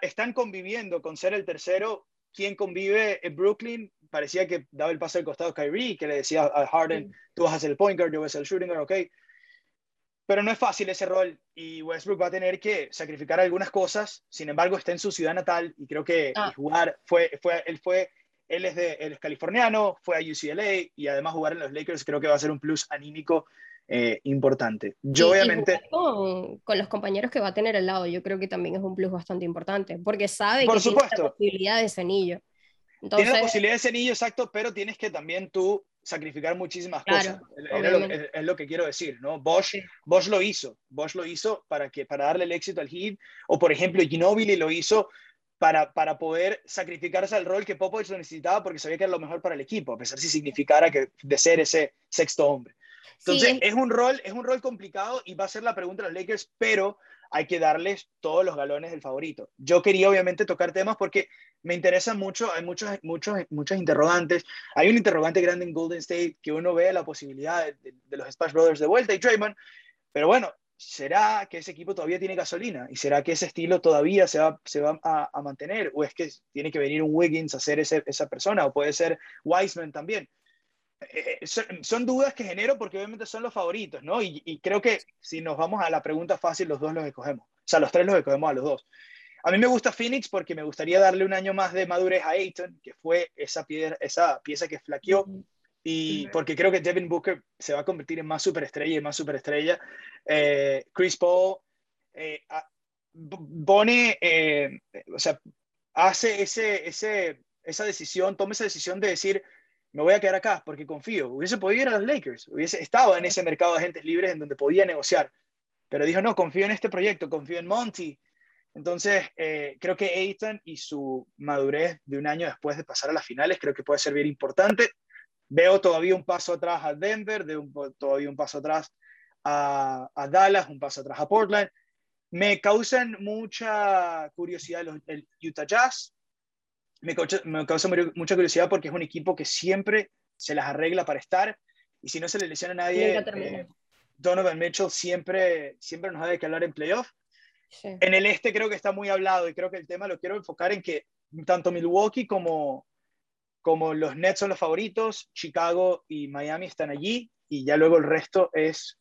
están conviviendo con ser el tercero. Quien convive en Brooklyn parecía que daba el paso al costado Kyrie, que le decía a Harden, tú vas a ser el point guard, yo voy a ser el shooting guard, ok. Pero no es fácil ese rol y Westbrook va a tener que sacrificar algunas cosas. Sin embargo, está en su ciudad natal y creo que ah. jugar fue, fue, él fue él es, de, él es californiano, fue a UCLA y además jugar en los Lakers creo que va a ser un plus anímico eh, importante. Yo obviamente... con, con, los compañeros que va a tener al lado, yo creo que también es un plus bastante importante, porque sabe Por que supuesto. tiene la posibilidad de ese anillo. Entonces... Tiene la posibilidad de ese anillo, exacto, pero tienes que también tú sacrificar muchísimas cosas. Es lo, que quiero decir, ¿no? Bosch, Bosch lo hizo, Bosch lo hizo para, que, para darle el éxito al Heat, o por ejemplo Ginobili lo hizo para, para, poder sacrificarse al rol que Popovich lo necesitaba porque sabía que era lo mejor para el equipo, a pesar si significara que de ser ese sexto hombre. Entonces, es, un rol, es un rol complicado y va a ser la pregunta de los Lakers, pero hay que darles todos los galones del favorito. Yo quería obviamente tocar temas porque me interesan mucho, hay muchos, muchos, muchos interrogantes. Hay un interrogante grande en Golden State que uno ve la posibilidad de, los Splash Brothers de vuelta y Draymond, pero bueno, ¿será que ese equipo todavía tiene gasolina? ¿Y será que ese estilo todavía se va, se va a, mantener? ¿O es que tiene que venir un Wiggins a ser ese, esa persona? ¿O puede ser Wiseman también? Eh, eh, son, dudas que genero porque obviamente son los favoritos, ¿no? Y, creo que si nos vamos a la pregunta fácil, los dos los escogemos. O sea, los tres los escogemos a los dos. A mí me gusta Phoenix porque me gustaría darle un año más de madurez a Ayton, que fue esa, piedra, esa pieza que flaqueó. Y porque creo que Devin Booker se va a convertir en más superestrella y más superestrella. Eh, Chris Paul eh, pone, o sea, hace ese, ese, esa decisión, toma esa decisión de decir, me voy a quedar acá porque confío. Hubiese podido ir a los Lakers, hubiese estado en ese mercado de agentes libres en donde podía negociar, pero dijo, no, confío en este proyecto, confío en Monty. Entonces, eh, creo que Aiton y su madurez de un año después de pasar a las finales, creo que puede ser bien importante. Veo todavía un paso atrás a Denver, de todavía un paso atrás a, Dallas, un paso atrás a Portland. Me causan mucha curiosidad el Utah Jazz, me causa, mucha curiosidad porque es un equipo que siempre se las arregla para estar y si no se le lesiona a nadie, eh, Donovan Mitchell siempre, siempre nos ha de que hablar en playoff. En el este creo que está muy hablado y creo que el tema lo quiero enfocar en que tanto Milwaukee como, como los Nets son los favoritos, Chicago y Miami están allí y ya luego el resto es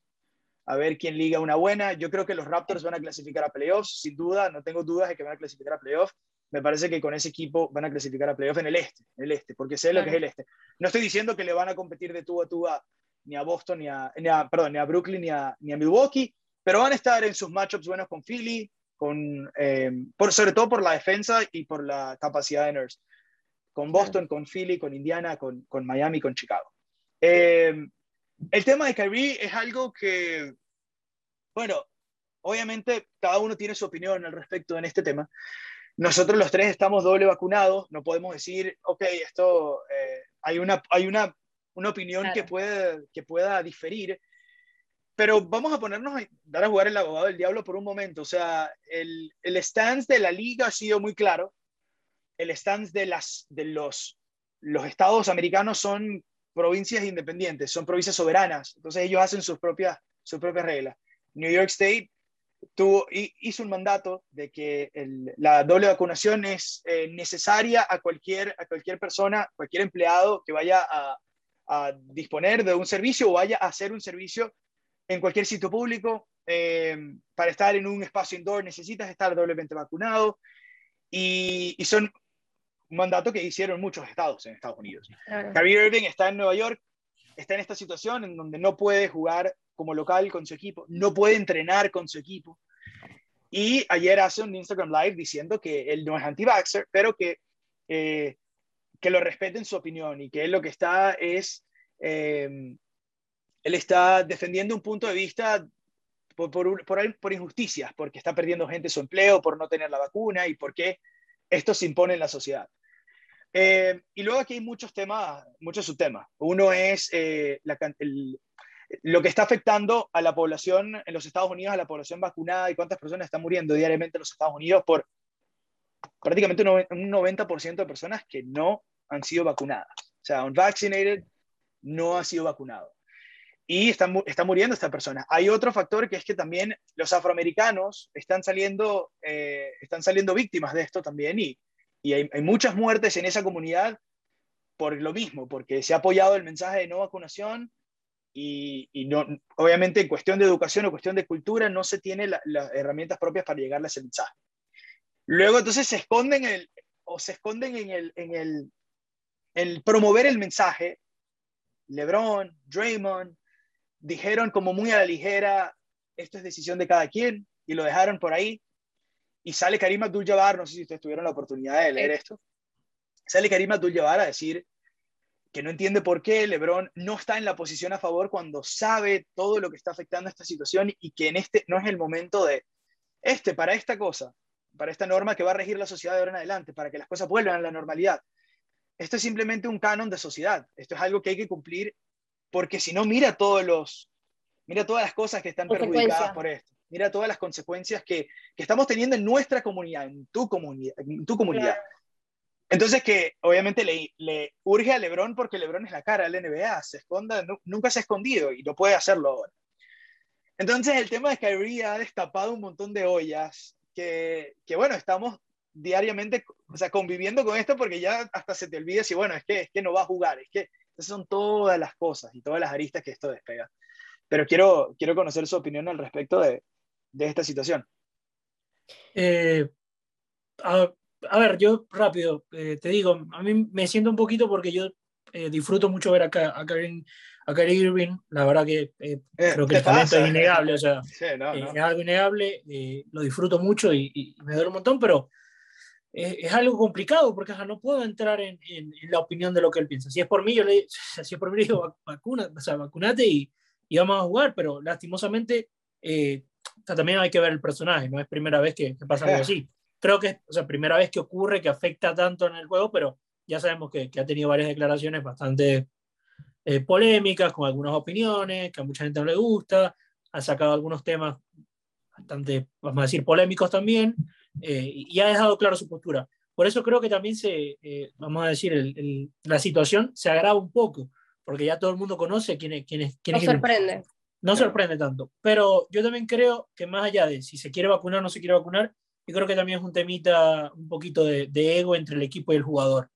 a ver quién liga una buena. Yo creo que los Raptors van a clasificar a playoffs, sin duda, no tengo dudas de que van a clasificar a playoffs me parece que con ese equipo van a clasificar a playoff en el este, en el este, porque sé lo que es el este. No estoy diciendo que le van a competir de tú a tú a, ni a Boston, ni a, ni a, perdón, ni a Brooklyn, ni a, ni a Milwaukee, pero van a estar en sus matchups buenos con Philly, con, eh, por, sobre todo por la defensa y por la capacidad de Nurse. Con Boston, con Philly, con Indiana, con, con Miami, con Chicago. Eh, el tema de Kyrie es algo que, bueno, obviamente cada uno tiene su opinión al respecto en este tema. Nosotros los tres estamos doble vacunados, no podemos decir, ok, esto, eh, hay, una, hay una, una opinión que, puede, que pueda diferir, pero vamos a ponernos a dar a jugar el abogado del diablo por un momento. O sea, el, el stance de la liga ha sido muy claro. El stance de, las, de los, los estados americanos son provincias independientes, son provincias soberanas. Entonces ellos hacen sus propias, sus propias reglas. New York State tuvo, hizo un mandato de que la doble vacunación es eh, necesaria a cualquier, a cualquier persona, cualquier empleado que vaya a, disponer de un servicio o vaya a hacer un servicio en cualquier sitio público. Eh, para estar en un espacio indoor necesitas estar doblemente vacunado y, son un mandato que hicieron muchos estados en Estados Unidos. Claro. Irving está en Nueva York, está en esta situación en donde no puede jugar como local con su equipo, no puede entrenar con su equipo. Y ayer hace un Instagram Live diciendo que él no es anti-vaxxer, pero que, eh, que lo respeten su opinión y que él lo que está es, em, él está defendiendo un punto de vista por, por, por, injusticias, porque está perdiendo gente su empleo, por no tener la vacuna y porque esto se impone en la sociedad. Eh, y luego aquí hay muchos temas, muchos subtemas. Uno es eh, la, el, lo que está afectando a la población en los Estados Unidos, a la población vacunada y cuántas personas están muriendo diariamente en los Estados Unidos por prácticamente un 90% de personas que no han sido vacunadas. O sea, un vaccinated no ha sido vacunado. Y está, está muriendo esta persona. Hay otro factor que es que también los afroamericanos están saliendo, eh, están saliendo víctimas de esto también y, y hay muchas muertes en esa comunidad por lo mismo, porque se ha apoyado el mensaje de no vacunación, y, no, obviamente en cuestión de educación o cuestión de cultura no se tiene las herramientas propias para llegarle a ese mensaje. Luego entonces se esconden, el, o se esconden en, el, en el, el promover el mensaje. LeBron, Draymond, dijeron como muy a la ligera, esto es decisión de cada quien, y lo dejaron por ahí. Y sale Karim Abdul-Jabbar, no sé si ustedes tuvieron la oportunidad de leer esto, sale Karim Abdul-Jabbar a decir que no entiende por qué LeBron no está en la posición a favor cuando sabe todo lo que está afectando esta situación y que en este no es el momento de este para esta cosa, para esta norma que va a regir la sociedad de ahora en adelante, para que las cosas vuelvan a la normalidad. Esto es simplemente un canon de sociedad. Esto es algo que hay que cumplir porque si no mira todos los mira todas las cosas que están perjudicadas por esto. Mira todas las consecuencias que, que, estamos teniendo en nuestra comunidad, en tu comunidad, en tu comunidad. Entonces que obviamente le, le, urge a Lebron porque Lebron es la cara del NBA, se esconda, nunca se ha escondido y no puede hacerlo ahora. Entonces el tema de Kyrie ha destapado un montón de ollas que, que, bueno, estamos diariamente o sea, conviviendo con esto porque ya hasta se te olvida si, bueno, es que, es que no va a jugar, es que esas son todas las cosas y todas las aristas que esto despega. Pero quiero, quiero conocer su opinión al respecto de, de esta situación. Eh, ver, yo rápido, eh, te digo, a mí me siento un poquito porque yo eh, disfruto mucho ver acá a Karen, a Karen Irving, la verdad que eh, creo que el talento es innegable, o sea, es algo innegable, lo disfruto mucho y, me duele un montón, pero es algo complicado porque no puedo entrar en, en, la opinión de lo que él piensa. Si es por mí, yo le si es por mí, digo, vacuna, o sea, vacunate y, y, vamos a jugar, pero lastimosamente también hay que ver el personaje, no es primera vez que, que pasa algo así creo que es o sea, primera vez que ocurre, que afecta tanto en el juego, pero ya sabemos que, que ha tenido varias declaraciones bastante eh, polémicas, con algunas opiniones, que a mucha gente no le gusta, ha sacado algunos temas bastante, vamos a decir, polémicos también, eh, y ha dejado claro su postura. Por eso creo que también se, eh, vamos a decir, el, la situación se agrava un poco, porque ya todo el mundo conoce quién es. Quién es, quién no sorprende. No sorprende tanto. Pero yo también creo que más allá de si se quiere vacunar o no se quiere vacunar, yo creo que también es un temita un poquito de, ego entre el equipo y el jugador.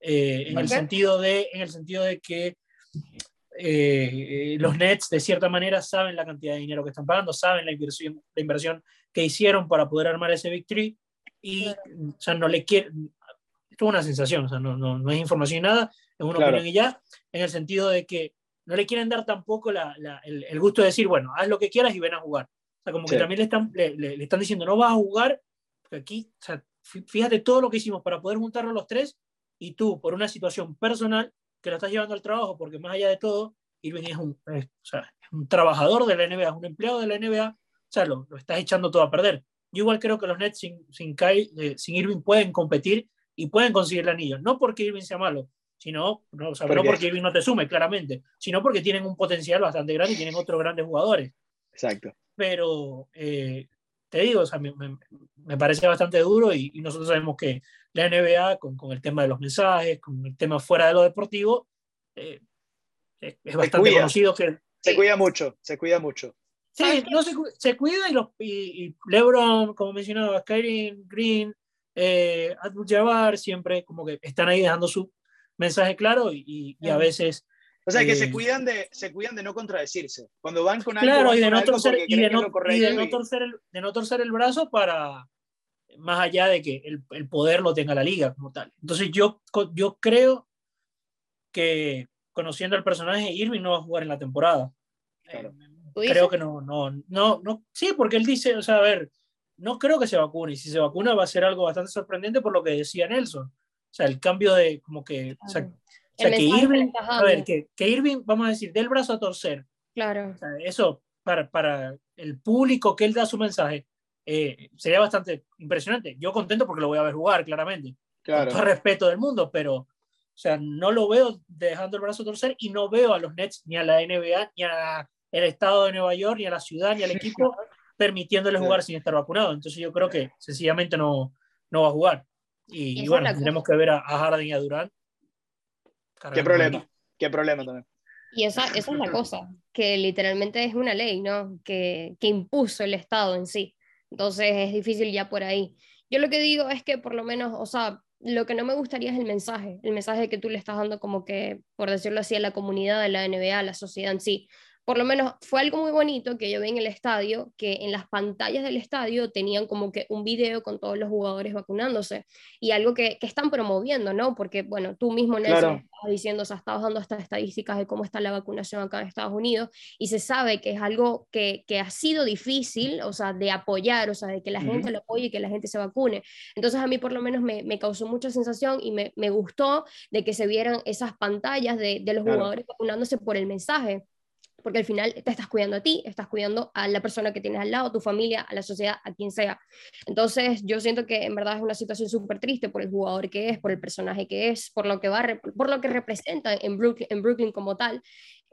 Eh, en, el sentido de, en el sentido de que eh, los Nets de cierta manera saben la cantidad de dinero que están pagando, saben la inversión, la inversión que hicieron para poder armar ese victory y o sea, no le quiere, esto es una sensación, o sea, no, no, no es información ni nada, es una opinión y ya, en el sentido de que no le quieren dar tampoco la, la, el, el, gusto de decir, bueno, haz lo que quieras y ven a jugar. O sea, como sí. que también le están, le, le, están diciendo, no vas a jugar, aquí, o sea, fíjate todo lo que hicimos para poder juntarnos los tres y tú, por una situación personal, que lo estás llevando al trabajo, porque más allá de todo, Irving es un, es, o sea, es un trabajador de la NBA, es un empleado de la NBA, o sea, lo, lo estás echando todo a perder. Yo igual creo que los Nets sin, sin, Kai, eh, sin Irving pueden competir y pueden conseguir el anillo. No porque Irving sea malo, sino, no, o sea, ¿Por no porque Irving no te sume, claramente, sino porque tienen un potencial bastante grande y tienen otros grandes jugadores. Exacto. Pero eh, te digo, o sea, me, me, me parece bastante duro y, y, nosotros sabemos que la NBA, con, con, el tema de los mensajes, con el tema fuera de lo deportivo, eh, es, es bastante conocido que... Se cuida mucho, se cuida mucho. Sí, no se, se, cuida y, los, y, y, LeBron, como mencionaba, Kyrie Green, eh, Abdul Jabbar, siempre como que están ahí dejando su mensaje claro y, y a veces... O sea, que eh, se, cuidan de, se cuidan de no contradecirse. Cuando van con algo... Claro, y de no, torcer, y de no, y de no torcer, el, de no torcer el brazo para, más allá de que el, el, poder lo tenga la liga como tal. Entonces yo, yo creo que conociendo al personaje, Irving no va a jugar en la temporada. Claro. Creo que no, no, no, no, sí, porque él dice, o sea, a ver, no creo que se vacune, y si se vacuna va a ser algo bastante sorprendente por lo que decía Nelson. O sea, el cambio de, como que, o sea, o sea que Irving, a ver, que, que, Irving, vamos a decir, del brazo a torcer. Claro. O sea, eso, para, para el público que él da su mensaje, eh, sería bastante impresionante. Yo contento porque lo voy a ver jugar, claramente. Claro. Con todo respeto del mundo, pero, o sea, no lo veo dejando el brazo a torcer y no veo a los Nets, ni a la NBA, ni al estado de Nueva York, ni a la ciudad, ni al equipo permitiéndole jugar sin estar vacunado. Entonces yo creo que sencillamente no, no va a jugar. Y, y bueno, tendremos que ver a, a Harden y a Durant. ¿Qué problema? ¿Qué problema también? Y esa, esa es la cosa, que literalmente es una ley, ¿no? Que, que impuso el Estado en sí. Entonces es difícil ya por ahí. Yo lo que digo es que por lo menos, o sea, lo que no me gustaría es el mensaje, el mensaje que tú le estás dando como que, por decirlo así, a la comunidad de la NBA, a la sociedad en sí por lo menos fue algo muy bonito que yo vi en el estadio, que en las pantallas del estadio tenían como que un video con todos los jugadores vacunándose y algo que, que están promoviendo, ¿no? Porque, bueno, tú mismo, Nelson, claro. estabas diciendo, o sea, estabas dando estas estadísticas de cómo está la vacunación acá en Estados Unidos y se sabe que es algo que, que ha sido difícil, o sea, de apoyar, o sea, de que la uh -huh. gente lo apoye y que la gente se vacune. Entonces a mí por lo menos me, me causó mucha sensación y me, me, gustó de que se vieran esas pantallas de, de los claro. jugadores vacunándose por el mensaje porque al final te estás cuidando a ti, estás cuidando a la persona que tienes al lado, a tu familia, a la sociedad, a quien sea. Entonces, yo siento que en verdad es una situación súper triste por el jugador que es, por el personaje que es, por lo que va, por lo que representa en Brooklyn, en Brooklyn como tal.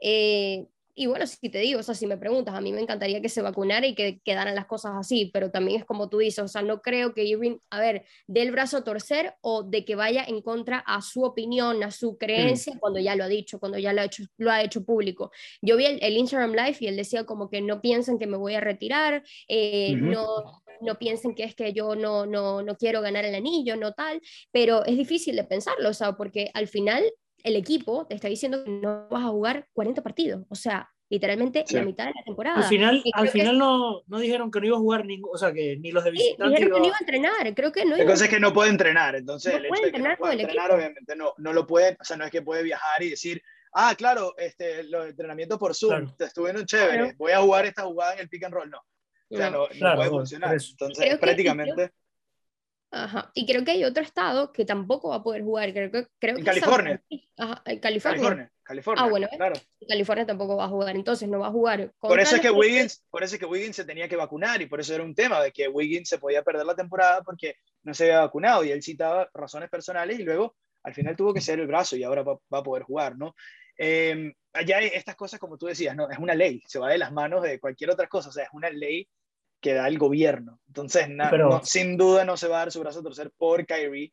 Eh, y bueno, si te digo, o sea, si me preguntas, a mí me encantaría que se vacunara y que quedaran las cosas así, pero también es como tú dices, o sea, no creo que Irving, a ver, dé el brazo a torcer o de que vaya en contra a su opinión, a su creencia, mm. cuando ya lo ha dicho, cuando ya lo ha hecho, lo ha hecho público. Yo vi el, el Instagram Live y él decía como que no piensen que me voy a retirar, eh, no no piensen que es que yo no, no, no quiero ganar el anillo, no tal, pero es difícil de pensarlo, o sea, porque al final el equipo te está diciendo que no vas a jugar 40 partidos, o sea, literalmente sí. la mitad de la temporada. Al final, al final que... no, no dijeron que no iba a jugar ningún, o sea, que ni los de visitantes. Dijeron iba... que no iba a entrenar, creo que no. La cosa es que no puede entrenar, entonces no el hecho de que no pueda entrenar, obviamente no, no lo puede, o sea, no es que puede viajar y decir, ah, claro, este, los entrenamientos por Zoom, claro. estuvieron chévere, claro. voy a jugar esta jugada en el pick and roll, no. O sea, no, no puede funcionar. Entonces, creo prácticamente. Ajá. Y creo que hay otro estado que tampoco va a poder jugar. Creo que, creo en que California. Ajá, en California. California. California. Ah, bueno, claro. California tampoco va a jugar, entonces no va a jugar. Por eso es que Wiggins, por eso es que Wiggins se tenía que vacunar y por eso era un tema de que Wiggins se podía perder la temporada porque no se había vacunado y él citaba razones personales y luego al final tuvo que ser el brazo y ahora va, va a poder jugar, ¿no? Eh, allá estas cosas, como tú decías, no, es una ley, se va de las manos de cualquier otra cosa, o sea, es una ley que da el gobierno. Entonces, na, Pero... no, sin duda no se va a dar su brazo a torcer por Kyrie.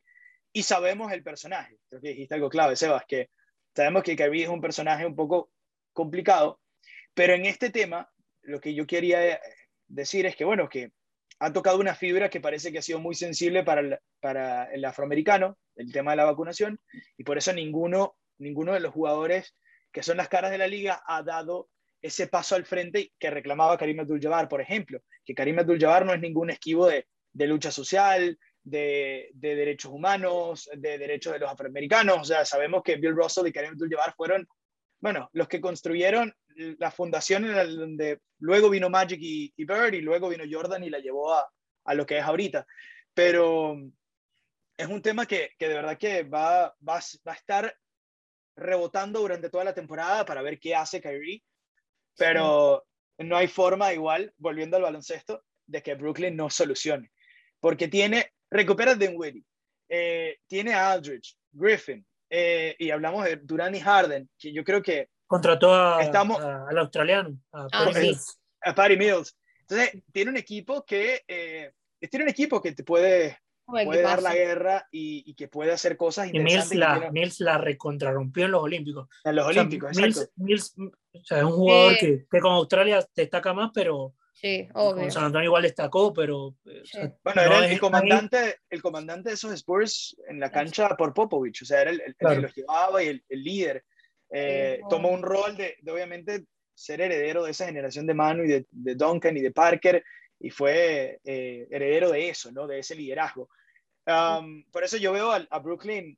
Y sabemos el personaje. Creo que dijiste algo clave, Sebas, que sabemos que Kyrie es un personaje un poco complicado. Pero en este tema, lo que yo quería decir es que, bueno, que ha tocado una fibra que parece que ha sido muy sensible para el, para el afroamericano, el tema de la vacunación, y por eso ninguno, ninguno de los jugadores que son las caras de la liga ha dado ese paso al frente que reclamaba Karim Abdul-Jabbar, por ejemplo, que Karim Abdul-Jabbar no es ningún esquivo de, de lucha social, de, derechos humanos, de derechos de los afroamericanos. O sea, sabemos que Bill Russell y Karim Abdul-Jabbar fueron, bueno, los que construyeron la fundación en donde luego vino Magic y, Bird y luego vino Jordan y la llevó a, a, lo que es ahorita. Pero es un tema que, que de verdad que va, va, va, a estar rebotando durante toda la temporada para ver qué hace Kyrie. Pero no hay forma igual, volviendo al baloncesto, de que Brooklyn no solucione. Porque tiene recupera a Dinwiddie, eh, tiene a Aldridge, Griffin, eh, y hablamos de Durant y Harden, que yo creo que... Contrató a, estamos, al australiano, a, ah, Mills. a Patty Mills. Entonces, tiene un equipo que... Eh, tiene un equipo que te puede, puede dar la guerra y, que puede hacer cosas interesantes. Y Mills la, Mills la recontrarrompió en los Olímpicos. En los Olímpicos, Mills, Mills, o sea, es un jugador que, que, con Australia destaca más, pero Sí, obvio. San Antonio igual destacó, pero... Eh, bueno, era el, comandante, el comandante de esos Spurs en la cancha por Popovich, o sea, era el, que los llevaba y el, líder. Eh, tomó un rol de, obviamente, ser heredero de esa generación de Manu y de, de Duncan y de Parker, y fue eh, heredero de eso, ¿no? De ese liderazgo. por eso yo veo a, Brooklyn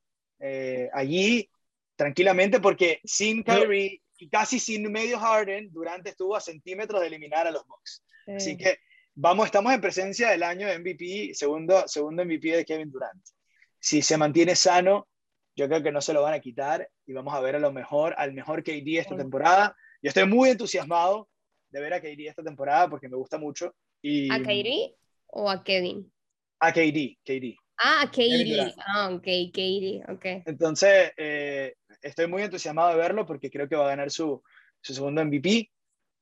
allí tranquilamente, porque sin Kyrie y casi sin medio Harden, Durante estuvo a centímetros de eliminar a los Bucks. Así que vamos, estamos en presencia del año de MVP, segundo, segundo MVP de Kevin Durant. Si se mantiene sano, yo creo que no se lo van a quitar y vamos a ver a lo mejor, al mejor KD esta temporada. Yo estoy muy entusiasmado de ver a KD esta temporada porque me gusta mucho. Y, ¿A KD o a Kevin? A KD, KD. Ah, KD. Ah, ok, KD, ok. Entonces, eh, estoy muy entusiasmado de verlo porque creo que va a ganar su, su segundo MVP.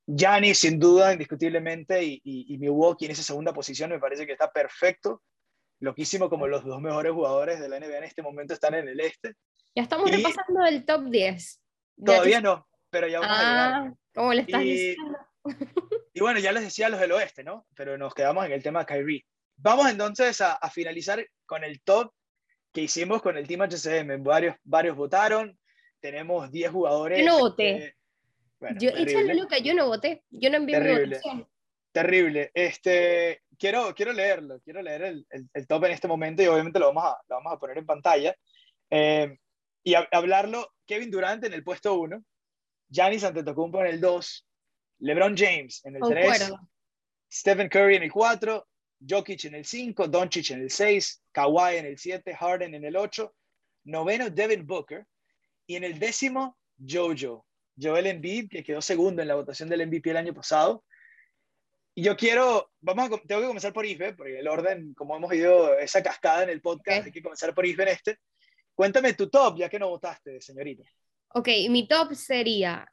Giannis, sin duda, indiscutiblemente, y, y, Milwaukee en esa segunda posición me parece que está perfecto. Loquísimo como los dos mejores jugadores de la NBA en este momento están en el este. Ya estamos repasando el top 10. Todavía no, pero ya vamos a llegar. Ah, ¿Cómo le estás diciendo? Y bueno, ya les decía los del oeste, ¿no? Pero nos quedamos en el tema de Kyrie. Vamos entonces a, a finalizar con el top que hicimos con el Team HCM. Varios, varios votaron, tenemos 10 jugadores. Yo no voté yo, échale Luca, yo no voté, yo no envié terrible, mi votación. Terrible. Este, quiero, quiero leerlo, quiero leer el, el, top en este momento y obviamente lo vamos a, lo vamos a poner en pantalla. Eh, y hablarlo, Kevin Durant en el puesto 1, Giannis Antetokounmpo en el 2, LeBron James en el 3, Stephen Curry en el 4, Jokic en el 5, Doncic en el 6, Kawhi en el 7, Harden en el 8, noveno Devin Booker y en el décimo Jojo Joel Embiid, que quedó segundo en la votación del MVP el año pasado. Y yo quiero, vamos a, tengo que comenzar por Isbe, porque el orden, como hemos ido esa cascada en el podcast, hay que comenzar por Isbe en este. Cuéntame tu top, ya que no votaste, señorita. Ok, mi top sería,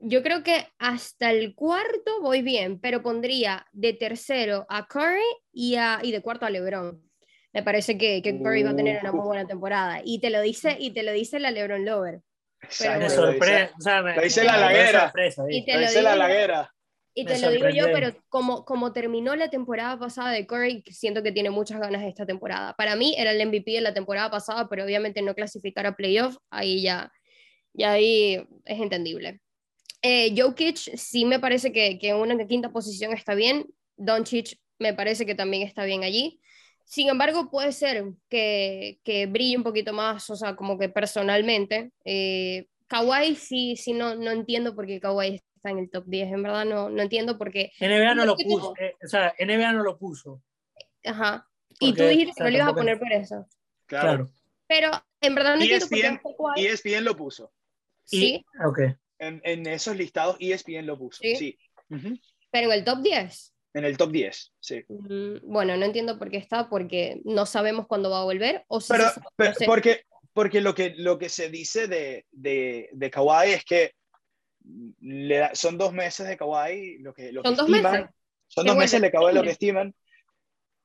yo creo que hasta el cuarto voy bien, pero pondría de tercero a Curry y, a, y de cuarto a LeBron. Me parece que, que Curry va a tener una muy buena temporada. Y te lo dice, y te lo dice la LeBron Lover. Me sorprende. O dice la laguera. Y te lo dice la laguera. Y te lo digo yo, pero como, como terminó la temporada pasada de Curry, siento que tiene muchas ganas de esta temporada. Para mí era el MVP de la temporada pasada, pero obviamente no clasificar a playoff, ahí ya, ya ahí es entendible. Eh, Jokic sí me parece que, que en una quinta posición está bien. Doncic me parece que también está bien allí. Sin embargo, puede ser que, que brille un poquito más, o sea, como que personalmente. Eh, Kawhi sí, sí no, no entiendo por qué Kawhi está en el top 10, en verdad no, no entiendo por qué. NBA no lo puso, eh, o sea, NBA no lo puso. Ajá. y tú dijiste que no lo ibas a poner por eso. Claro. Pero en verdad no entiendo por qué ESPN lo puso. Sí. Ok. En, en, esos listados ESPN lo puso, sí. sí. Pero en el top 10. En el top 10, sí. Mm, bueno, no entiendo por qué está, porque no sabemos cuándo va a volver. O pero, porque, porque lo que, lo que se dice de, de, de Kawhi es que le son dos meses de Kawhi, lo que, lo ¿Son dos estiman, meses? Son dos meses de Kawhi lo que estiman.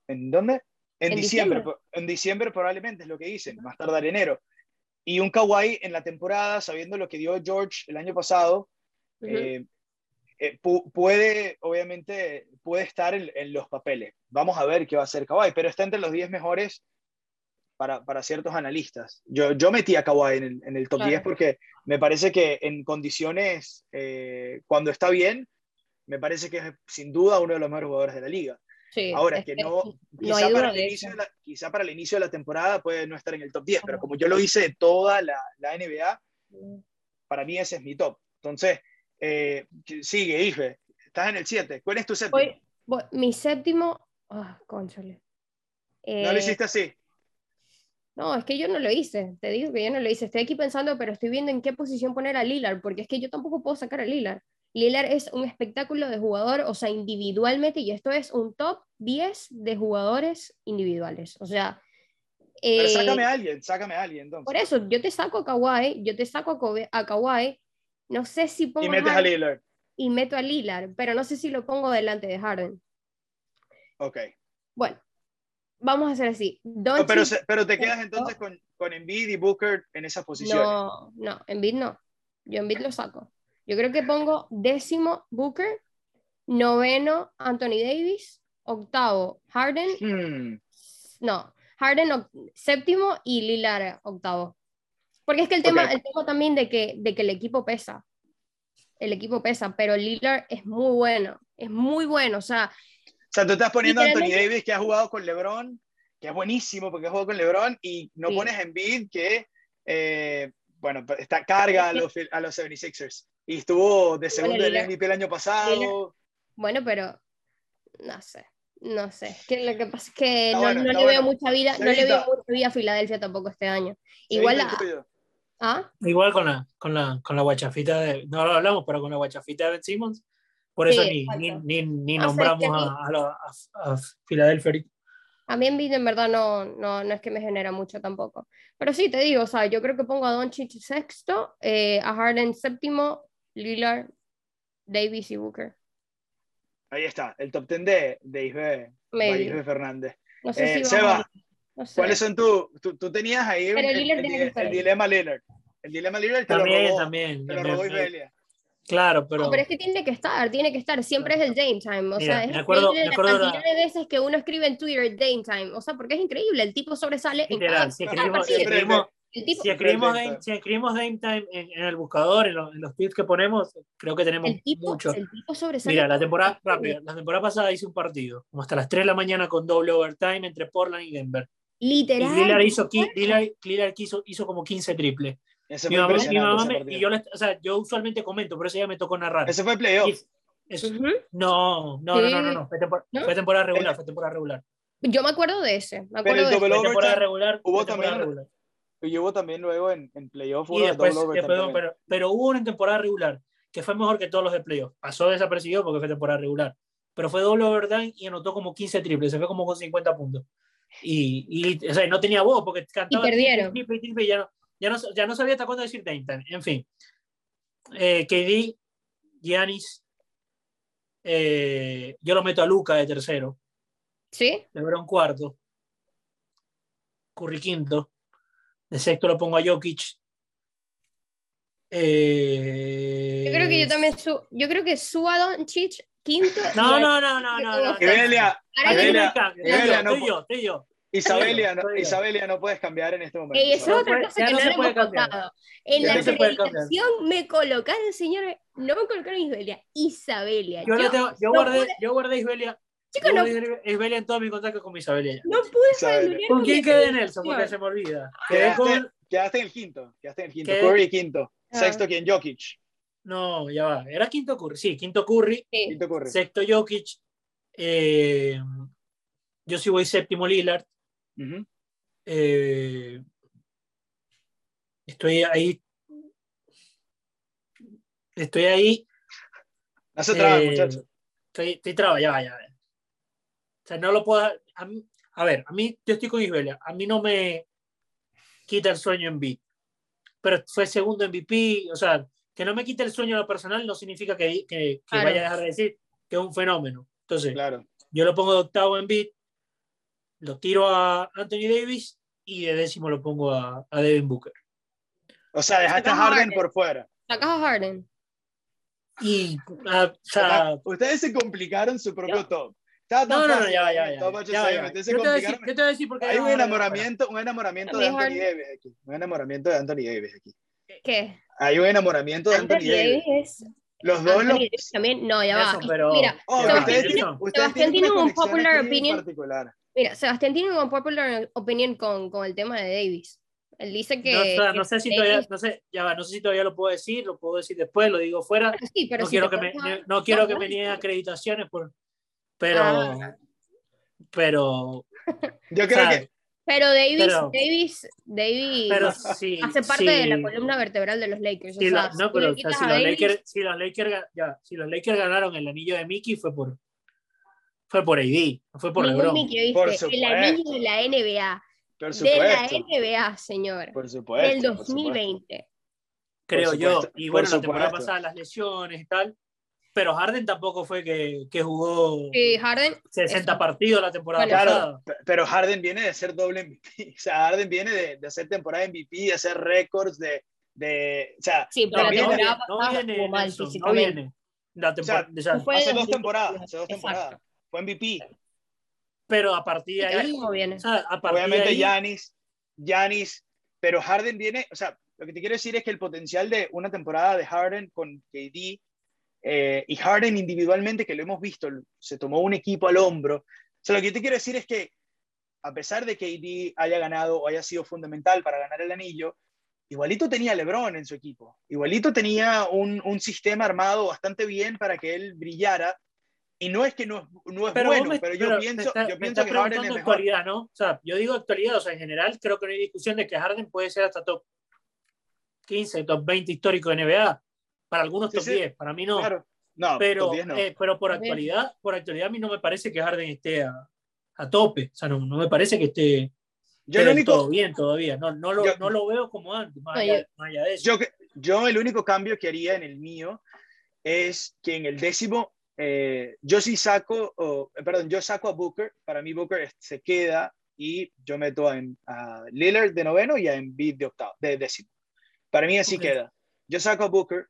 ¿En dónde? En, diciembre, En diciembre probablemente es lo que dicen, más tardar enero. Y un Kawhi en la temporada, sabiendo lo que dio George el año pasado, eh, puede, obviamente, puede estar en, los papeles. Vamos a ver qué va a hacer Kawhi, pero está entre los 10 mejores para, para, ciertos analistas. Yo, yo metí a Kawhi en el, en el top 10 porque me parece que en condiciones, eh, cuando está bien, me parece que es sin duda uno de los mejores jugadores de la liga. Sí, Ahora, es que, no, quizá, para el inicio de la, quizá para el inicio de la temporada puede no estar en el top 10, pero como yo lo hice de toda la, la NBA, para mí ese es mi top. Entonces, eh, sigue, Ife, estás en el 7. ¿Cuál es tu séptimo? mi séptimo, oh, conchale. ¿No lo hiciste así? No, es que yo no lo hice, te digo que yo no lo hice. Estoy aquí pensando, pero estoy viendo en qué posición poner a Lillard, porque es que yo tampoco puedo sacar a Lillard. Lillard es un espectáculo de jugador, o sea, individualmente, y esto es un top 10 de jugadores individuales. O sea. pero sácame eh, a alguien, sácame a alguien. Entonces. Por eso, yo te saco a Kawhi, yo te saco a, a Kawhi. No sé si pongo. Y metes a, Lillard. Y meto a Lillard, pero no sé si lo pongo delante de Harden. Ok. Bueno, vamos a hacer así. pero, pero, te quedas entonces con, con Embiid y Booker en esa posición. No, no, Embiid no. Yo Embiid lo saco. Yo creo que pongo décimo Booker, noveno Anthony Davis, octavo Harden. Hmm. No, Harden séptimo y Lillard octavo. Porque es que el tema, el tema también de que, de que el equipo pesa. El equipo pesa, pero Lillard es muy bueno. Es muy bueno. O sea, o sea, tú estás poniendo a Anthony Davis que ha jugado con LeBron, que es buenísimo porque ha jugado con LeBron, y no pones en bid que, eh, bueno, está carga a los, a los 76ers. Y estuvo de segundo en el MVP el año pasado. Bueno, pero no sé. No sé, que lo que pasa es que no, le veo mucha vida, no le veo mucha vida a Filadelfia tampoco este año. Igual ¿Ah? Igual con la, con la, con la guachafita de, no lo hablamos, pero con la guachafita de Ben Simmons, por eso ni, ni, ni, nombramos a, a, a, Filadelfia A mí en verdad no, no, no, es que me genera mucho tampoco. Pero sí, te digo, o sea, yo creo que pongo a Doncic sexto, eh, a Harden séptimo, Lillard, Davis y Booker. Ahí está, el top ten de, de Isbe, Fernández. No sé si eh, Seba, ¿cuáles son tú, tú tenías ahí el, el, dilema Lillard? El dilema Lillard también, lo también, te lo robó Isbelia. Claro, pero. pero es que tiene que estar, tiene que estar. Siempre es el Dame Time. O sea, es acuerdo, la cantidad de veces que uno escribe en Twitter Dame Time. O sea, porque es increíble. El tipo sobresale en cada, si escribimos, si escribimos, si escribimos, Dame, si escribimos Dame Time en, el buscador, en los, en los, tweets que ponemos, creo que tenemos el tipo, mucho. El tipo sobresale. Mira, la temporada, rápida, la temporada pasada hice un partido, como hasta las 3 de la mañana con doble overtime entre Portland y Denver. Literal. Y Lillard hizo, Lillard, hizo, hizo como 15 triples mi mamá, me, y yo, o sea, yo usualmente comento, pero eso ya me tocó narrar. ¿Ese fue playoff? Eso, no, no, no, no, no, Fue, temporada regular, fue temporada regular. Yo me acuerdo de ese. Me acuerdo pero el de temporada regular. Hubo también, regular. Y hubo también luego en, en playoff. Y después, pero, pero, hubo una en temporada regular que fue mejor que todos los de playoff. Pasó desapercibido porque fue temporada regular. Pero fue doble overtime y anotó como 15 triples. Se fue como con 50 puntos. Y, y o sea, no tenía voz porque cantaba. Y perdieron. Triple, triple, y ya no, ya no, ya no sabía hasta cuándo decir Dame En fin. Eh, KD, Giannis, eh, yo lo meto a Luca de tercero. ¿Sí? Lebron cuarto. Curry quinto. De sexto lo pongo a Jokic. Eh, yo creo que yo también su, yo creo que su a Doncic quinto. No, no, no, no, no, no. Ibelia, Ibelia, Ibelia, estoy yo, estoy yo. Isabelia, no, Isabelia, no puedes cambiar en este momento. Esa es otra cosa que no, hemos contado. En la presentación me colocaron, señores, no me colocaron Isabelia, Isabelia. Yo, yo, tengo, yo, guardé, yo guardé Isbelia. Chicos, no. Isbelia en todo mi contacto con Isabel. No pude saber. ¿Con quién quedé en Nelson? Porque se me olvida. Quedé con... Quedaste en el quinto. Quedaste en el quinto. Curry quinto. Ah. Sexto, ¿quién? Jokic. No, ya va. Era quinto Curry. Sí, quinto Curry. Sí. Quinto Curry. Sexto Jokic. Eh, yo sí voy séptimo Lillard. Uh eh, estoy ahí. Estoy ahí. Traba, eh, muchacho. Estoy, estoy ya va, ya va. O sea, no lo puedo. A, mí, a ver, a mí, yo estoy con Isbelia. A mí no me quita el sueño en beat. Pero fue segundo MVP. O sea, que no me quite el sueño en lo personal no significa que, que, que vaya a dejar de decir que es un fenómeno. Entonces, claro. yo lo pongo de octavo en beat lo tiro a Anthony Davis y de décimo lo pongo a, a Devin Booker. O sea, dejaste a Harden, por fuera. Sacas a Harden. Y, o sea, ustedes se complicaron su propio top. No, no, no, ya, ya, ya. Yo te voy a decir porque hay un enamoramiento, un enamoramiento de Anthony Davis aquí. Un enamoramiento de Anthony Davis aquí. ¿Qué? Hay un enamoramiento de Anthony, Davis. Los dos Anthony los... Davis también, no, ya Eso, va. pero- Mira, Oh, Ya, Sebastián tiene, ustedes Sebastián tienen tiene una un popular opinion. particular. mira, Sebastián tiene un popular opinion con, con el tema de Davis. Él dice que. No, o sea, no que sé si Davis- todavía, no sé, ya va, no sé si todavía lo puedo decir, lo puedo decir después, lo digo fuera. Sí, pero no si quiero que me, a- no quiero que me nieguen acreditaciones por, pero, Ah. pero, Yo creo o sea, que Pero Davis, Pero- Davis, Davis pero sí, hace parte sí, de la columna vertebral de los Lakers. o sea, si no, pero o sea, si los Davis- Lakers, si los Lakers, ga- ya, si los Lakers ganaron el anillo de Mickey fue por, fue por AD, no fue por LeBron. Mickey, Por ¿viste? El anillo de la NBA. por De la NBA, señor. por supuesto. Del por supuesto. 2020. creo Por yo. Y bueno, la temporada pasada las lesiones y tal. Pero Harden tampoco fue que, que jugó Sí, Harden. 60 eso. partidos la temporada Bueno, Claro, pasada. pe- pero Harden viene de ser doble MVP. O sea, Harden viene de, de hacer temporada MVP, de hacer récords, de, de. O sea, Sí, pero No, viene- no, temporada viene, no mal Nelson, no viene. La temporada, o sea, Fue hace del dos 2019, temporadas, hace dos exacto. temporadas. Fue MVP. pero a partir de ahí, viene. o sea, a partir Obviamente Giannis, Giannis, pero Harden viene, o sea, lo que te quiero decir es que el potencial de una temporada de Harden con KD eh, y Harden individualmente, que lo hemos visto, se tomó un equipo al hombro. O sea, lo que yo te quiero decir es que a pesar de que KD haya ganado o haya sido fundamental para ganar el anillo, igualito tenía LeBron en su equipo, igualito tenía un, un sistema armado bastante bien para que él brillara. Y no es que no, es- no es pero bueno, me, pero yo pero pienso, está- yo pienso que Harden es mejor. actualidad, ¿no? O sea, yo digo actualidad, o sea, en general creo que no hay discusión de que Harden puede ser hasta top 15, top 20 histórico de NBA. Para algunos Sí, top sí. 10, para mí no. Claro. No, pero, top 10 no. eh, pero por Top 10. actualidad, por actualidad a mí no me parece que Harden esté a, a tope. O sea, no, no me parece que esté, yo el único, todo bien todavía. No, no, lo, Yo- no lo veo como antes, más, No, allá, yo- más allá de eso. Yo, yo el único cambio que haría en el mío es que en el décimo, eh, yo sí saco, o, eh, perdón, yo saco a Booker, para mí Booker se queda y yo meto a, a Lillard de noveno y a Embiid de octavo, de décimo. Para mí así Ok. queda. Yo saco a Booker,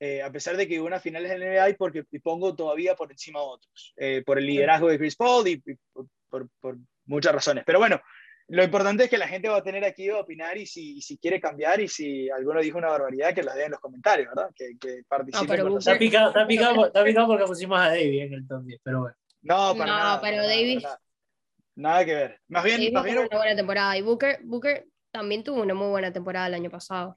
eh, a pesar de que hubo unas finales en la NBA y porque y pongo todavía por encima a otros, eh, por el liderazgo de Chris Paul y, y por, por- por muchas razones. Pero bueno, lo importante es que la gente va a tener aquí a opinar y si, y si quiere cambiar y si alguno dijo una barbaridad, que las dejen en los comentarios, ¿verdad? Que, que participen Booker- Está picado, está, picado, está picado porque pusimos a David en el top 10, pero bueno. No, para No, nada. pero para nada, Davis- nada. Nada que ver. Más bien, Davis más bien, una buena temporada. Y Booker, Booker también tuvo una muy buena temporada el año pasado.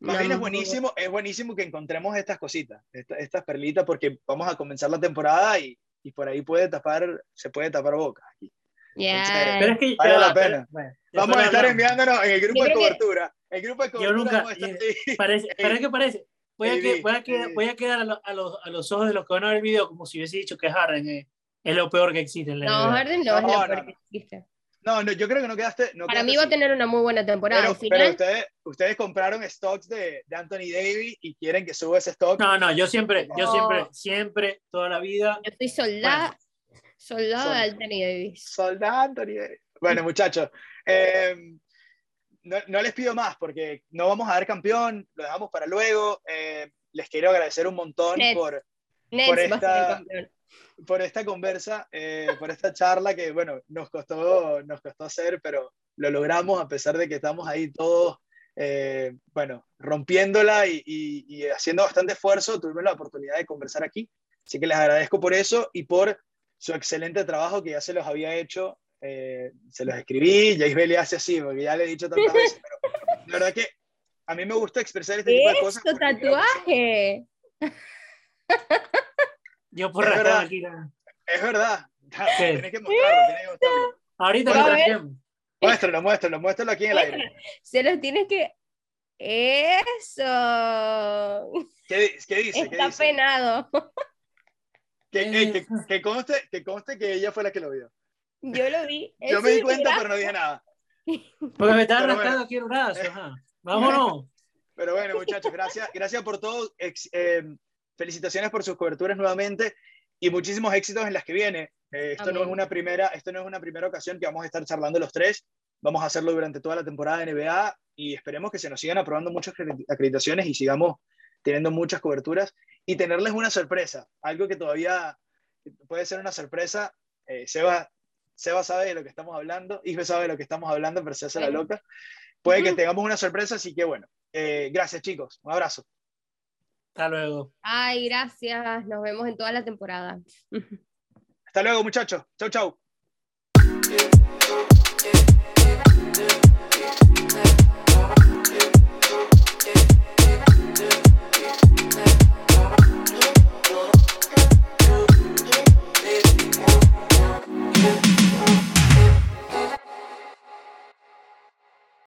Más bien es buenísimo, es buenísimo que encontremos estas cositas, esta- estas perlitas, porque vamos a comenzar la temporada y, y por ahí puede tapar, se puede tapar boca. aquí. Yeah. Pero es que Vale la pero- pena. Vamos a estar enviándonos en el grupo Yo de que- cobertura. El grupo de cobertura nunca- vamos a estar ahí. Parece, que parece. Voy a, que- voy a quedar, voy a quedar a, lo- a los, a los ojos de los que van a ver el video como si hubiese dicho que Harden es, es lo peor que existe en la No. Harden no, es lo no, peor no. que existe. No, no, yo creo que no quedaste. No Para quedaste mí va a tener una muy buena temporada. Pero, Al final, pero ustedes, ustedes compraron stocks de, de Anthony Davis y quieren que suba ese stock. No, no, yo siempre, yo siempre, siempre, toda la vida. yo soy soldada, soldada de Anthony Davis. Soldado Anthony Davis. Bueno, muchachos, eh, no, no les pido más porque no vamos a dar campeón, lo dejamos para luego. Eh, les quiero agradecer un montón Nets. por, Nets por va a ser el esta- campeón. Por esta conversa, eh, por esta charla que, bueno, nos costó, nos costó hacer, pero lo logramos a pesar de que estamos ahí todos, eh, bueno, rompiéndola y, y- y haciendo bastante esfuerzo. Tuvimos la oportunidad de conversar aquí. Así que les agradezco por eso y por su excelente trabajo que ya se los había hecho. eh, se los escribí, ya Isbeli hace así, porque ya le he dicho tantas veces, pero la verdad que a mí me gusta expresar este tipo de cosas. ¡Esto, tatuaje! Yo por verdad. aquí. Es verdad. ¿Qué? Tienes que mostrarlo, tienes que mostrarlo. Ahorita lo traemos. Muéstralo, muéstralo, muéstralo aquí en el aire. Se los tienes que. ¡Eso! ¿Qué, di- qué dice? ¿Qué Está dice? penado. Que, eh, que, que conste, que conste que ella fue la que lo vio. Yo lo vi. Yo me di cuenta, pero no dije nada. Porque me estaba bueno. aquí el brazo. ajá. Vámonos. Pero bueno, muchachos, gracias, gracias por todo. Ex- eh, felicitaciones por sus coberturas nuevamente y muchísimos éxitos en las que viene. Eh, esto, no es una primera, esto no es una primera ocasión que vamos a estar charlando los tres. Vamos a hacerlo durante toda la temporada de NBA y esperemos que se nos sigan aprobando muchas acredit- acreditaciones y sigamos teniendo muchas coberturas y tenerles una sorpresa, algo que todavía puede ser una sorpresa. Eh, Seba, Seba sabe de lo que estamos hablando, Isbe sabe de lo que estamos hablando, pero se hace la loca. Puede que tengamos una sorpresa, así que bueno, eh, gracias chicos, un abrazo. Hasta luego. Ay, gracias. Nos vemos en toda la temporada. Hasta luego, muchachos. Chau, chau.